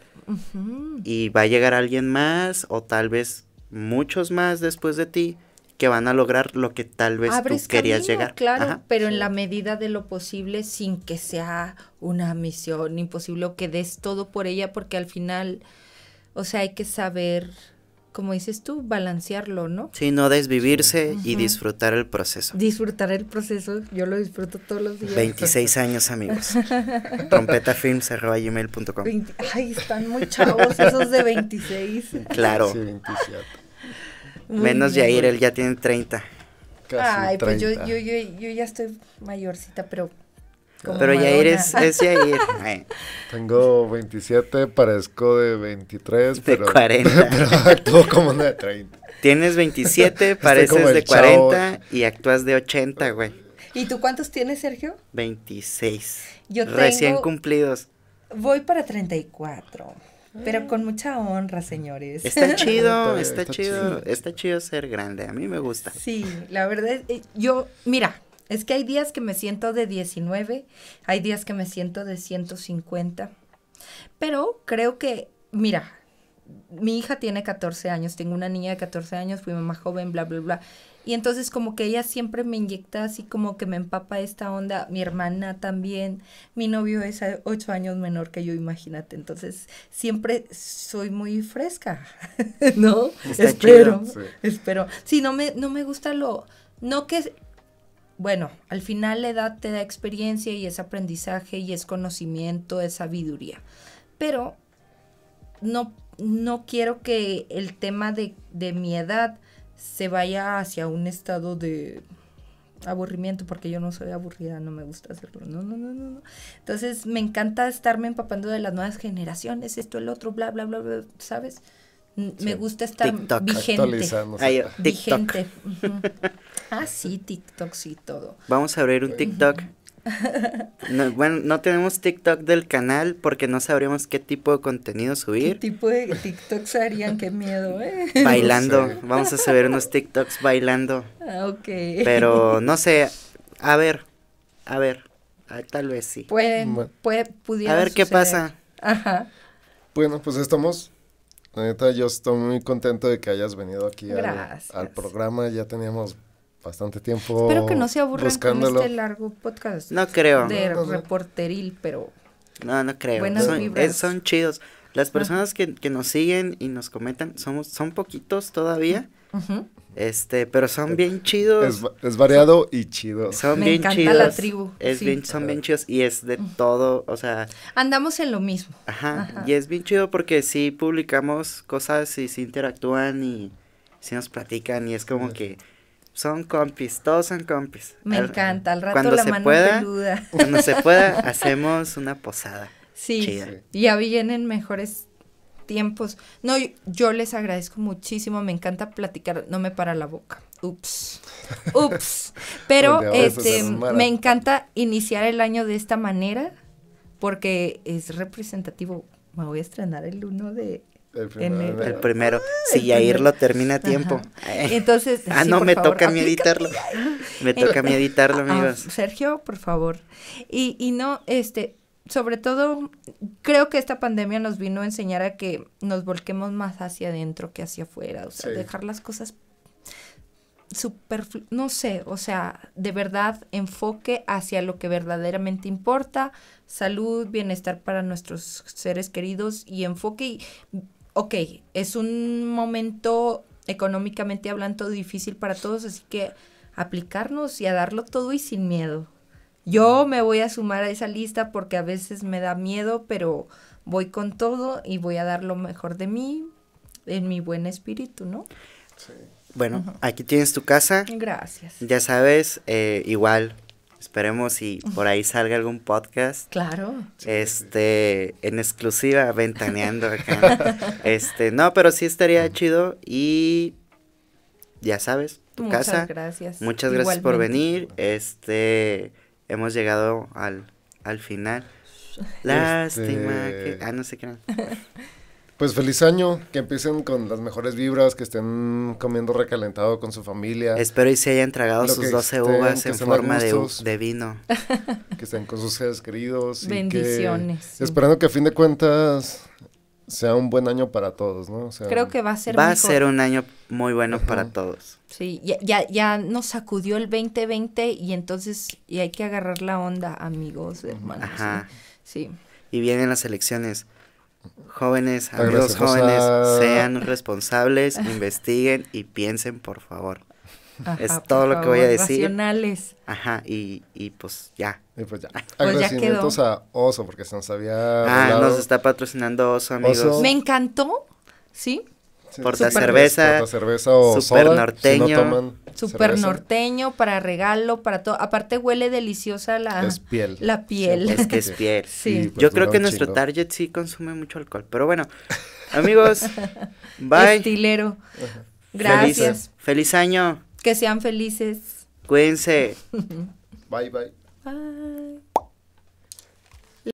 B: y va a llegar alguien más, o tal vez muchos más después de ti, que van a lograr lo que tal vez
C: Abres
B: tú querías
C: camino,
B: llegar.
C: Claro,
B: Ajá.
C: pero en la medida de lo posible, sin que sea una misión imposible o que des todo por ella, porque al final, o sea, hay que saber, como dices tú, balancearlo, ¿no?
B: Sí, no desvivirse y disfrutar el proceso.
C: Disfrutar el proceso, yo lo disfruto todos los días.
B: 26 años, amigos. Trompetafilms.com.
C: 20 Ay, están muy chavos esos de 26.
B: Claro.
A: Sí, 27.
B: Menos
C: bien.
B: Yair, él ya tiene 30.
A: Casi
C: Ay, pues yo,
A: 30.
C: yo, yo, yo ya estoy mayorcita, pero... como
B: Pero Yair
C: Madonna.
B: es, es Yair. Ay,
A: Tengo 27, parezco de 23,
B: De
A: pero,
B: 40.
A: pero actúo como una de 30.
B: Tienes 27,
A: como
B: pareces de
A: chavo.
B: 40 y actúas de 80, güey.
C: ¿Y tú cuántos tienes, Sergio?
B: 26.
C: Yo
B: Recién
C: tengo-
B: cumplidos.
C: Voy para 34, pero con mucha honra, señores.
B: Está chido,
A: Está-
B: chido,
A: chido.
B: está chido ser grande. A mí me gusta.
C: Sí, la verdad, eh, yo, mira, es que hay días que me siento de 19, hay días que me siento de 150, pero creo que, mira, mi hija tiene 14 años, tengo una niña de 14 años, fui mamá joven, bla, bla, bla. Y entonces como que ella siempre me inyecta así como que me empapa esta onda, mi hermana también, mi novio es ocho años menor que yo, imagínate, entonces siempre soy muy fresca, ¿no?
B: Está
C: Espero,
A: chido. Sí.
C: espero. Sí, no me, no me gusta lo, no que, bueno, al final la edad te da experiencia y es aprendizaje y es conocimiento, es sabiduría, pero no, no quiero que el tema de, de mi edad se vaya hacia un estado de aburrimiento, porque yo no soy aburrida, no me gusta hacerlo, no, no, no, no, no. Entonces me encanta estarme empapando de las nuevas generaciones, esto, el otro, bla, bla, bla, bla, ¿sabes? N- Me gusta estar
B: TikTok.
C: vigente.
B: Ay, TikTok.
C: Vigente. Ah, sí, TikTok, sí, todo.
B: Vamos a abrir un TikTok. No, bueno, no tenemos TikTok del canal porque no sabríamos qué tipo de contenido
C: ¿Qué
B: subir.
C: tipo de TikToks harían? Qué miedo, ¿eh?
B: Bailando.
A: No sé.
B: Vamos a subir unos TikToks bailando.
C: Ah, ok.
B: Pero no sé. A ver. A ver. ah, tal vez sí.
C: Pueden,
A: Bueno.
C: puede, pudiera
B: A ver qué
C: suceder.
B: pasa.
C: Ajá.
A: Bueno, pues estamos. La neta, yo estoy muy contento de que hayas venido aquí al, al programa. Ya teníamos bastante tiempo
C: Espero que no se aburran
A: buscándolo.
C: con este largo podcast
B: No creo.
C: de
A: No, no, no.
C: reporteril, pero
B: No, no creo.
C: Buenas
B: son,
C: vibras.
B: es- son chidos. Las personas que, que nos siguen y nos comentan, somos, son poquitos todavía.
C: ujú,
B: Este, pero son bien chidos.
A: Es, va- es variado y chido.
B: Son
C: Me
B: bien
C: encanta
B: chidos.
C: la tribu,
B: Es
C: sí.
B: bien, son bien chidos y es de todo, o sea,
C: andamos en lo mismo.
B: ajá,
C: Ajá.
B: Y es bien chido porque sí publicamos cosas y sí interactúan y sí nos platican y es como que son compis, todos son compis.
C: Me
B: Al-
C: encanta, al rato
B: cuando
C: la
B: se
C: mano
B: pueda,
C: peluda.
B: Cuando se pueda, hacemos una posada.
C: Sí,
B: Chida.
C: ya vienen mejores tiempos. No, yo, yo les agradezco muchísimo, me encanta platicar, no me para la boca. Ups. Ups. Pero este me encanta iniciar el año de esta manera porque es representativo. Me voy a estrenar el 1 de
A: El primero.
B: El primero, si
C: el
B: Yair
C: primero.
B: lo termina a tiempo.
C: Ajá. Entonces,
B: ah,
C: sí,
B: no, me
C: favor,
B: toca a mí editarlo. Me toca a mí editarlo,
C: Ah,
B: amigos.
C: Sergio, por favor. Y, y no, este, sobre todo, creo que esta pandemia nos vino a enseñar a que nos volquemos más hacia adentro que hacia afuera. O sea,
A: Sí.
C: dejar las cosas superflu- no sé, o sea, de verdad enfoque hacia lo que verdaderamente importa, salud, bienestar para nuestros seres queridos y enfoque, y, ok, es un momento económicamente hablando difícil para todos, así que aplicarnos y a darlo todo y sin miedo. Yo me voy a sumar a esa lista porque a veces me da miedo, pero voy con todo y voy a dar lo mejor de mí en mi buen espíritu, ¿no?
B: Bueno, aquí tienes tu casa.
C: Gracias.
B: Ya sabes, eh, igual, esperemos si por ahí salga algún podcast.
C: Claro.
B: Este, en exclusiva, ventaneando acá. este, no, pero sí estaría chido y ya sabes, tu
C: Muchas
B: casa.
C: gracias.
B: Muchas gracias por venir. Este, hemos llegado al, al final. Lástima
A: Este-
B: que, ah, no sé qué.
A: Pues feliz año, que empiecen con las mejores vibras, que estén comiendo recalentado con su familia,
B: Espero y se hayan tragado sus
A: que
B: 12
A: estén,
B: uvas en forma de,
A: gustos.
B: de vino.
A: que estén con sus seres queridos. y que-
C: Bendiciones.
A: esperando que a fin de cuentas sea un buen año para todos, ¿no? O sea,
C: Creo que va a ser
B: Va a ser un año muy bueno
A: Ajá.
B: para todos.
C: Sí, ya, ya, ya nos sacudió el 2020 y entonces y hay que agarrar la onda, amigos, hermanos.
B: Ajá.
C: Sí.
B: Y vienen las elecciones. Jóvenes, amigos
A: gracias,
B: jóvenes, sean responsables, investiguen y piensen, por favor.
C: Ajá,
B: Es todo lo que voy a decir.
C: Racionales.
B: Ajá, y, y pues ya.
A: Y pues ya.
C: ya
A: Agradecimientos a Oso, porque se nos había.
B: Ah, nos está patrocinando Oso, amigos.
A: Oso.
C: Me encantó, ¿sí?
A: Sí,
B: Porta cerveza,
A: porta cerveza o
B: super
A: soda,
B: norteño.
A: si no toman
C: Súper
A: cerveza,
C: norteño, para regalo, para todo. Aparte huele deliciosa la,
A: Es piel.
C: la piel.
B: Es que es piel.
C: Sí.
A: pues
B: Yo creo que nuestro target sí consume mucho alcohol. Pero bueno, amigos, bye.
C: Estilero.
B: Feliz,
C: Gracias.
B: feliz año.
C: Que sean felices.
B: Cuídense.
A: Bye, bye.
C: Bye.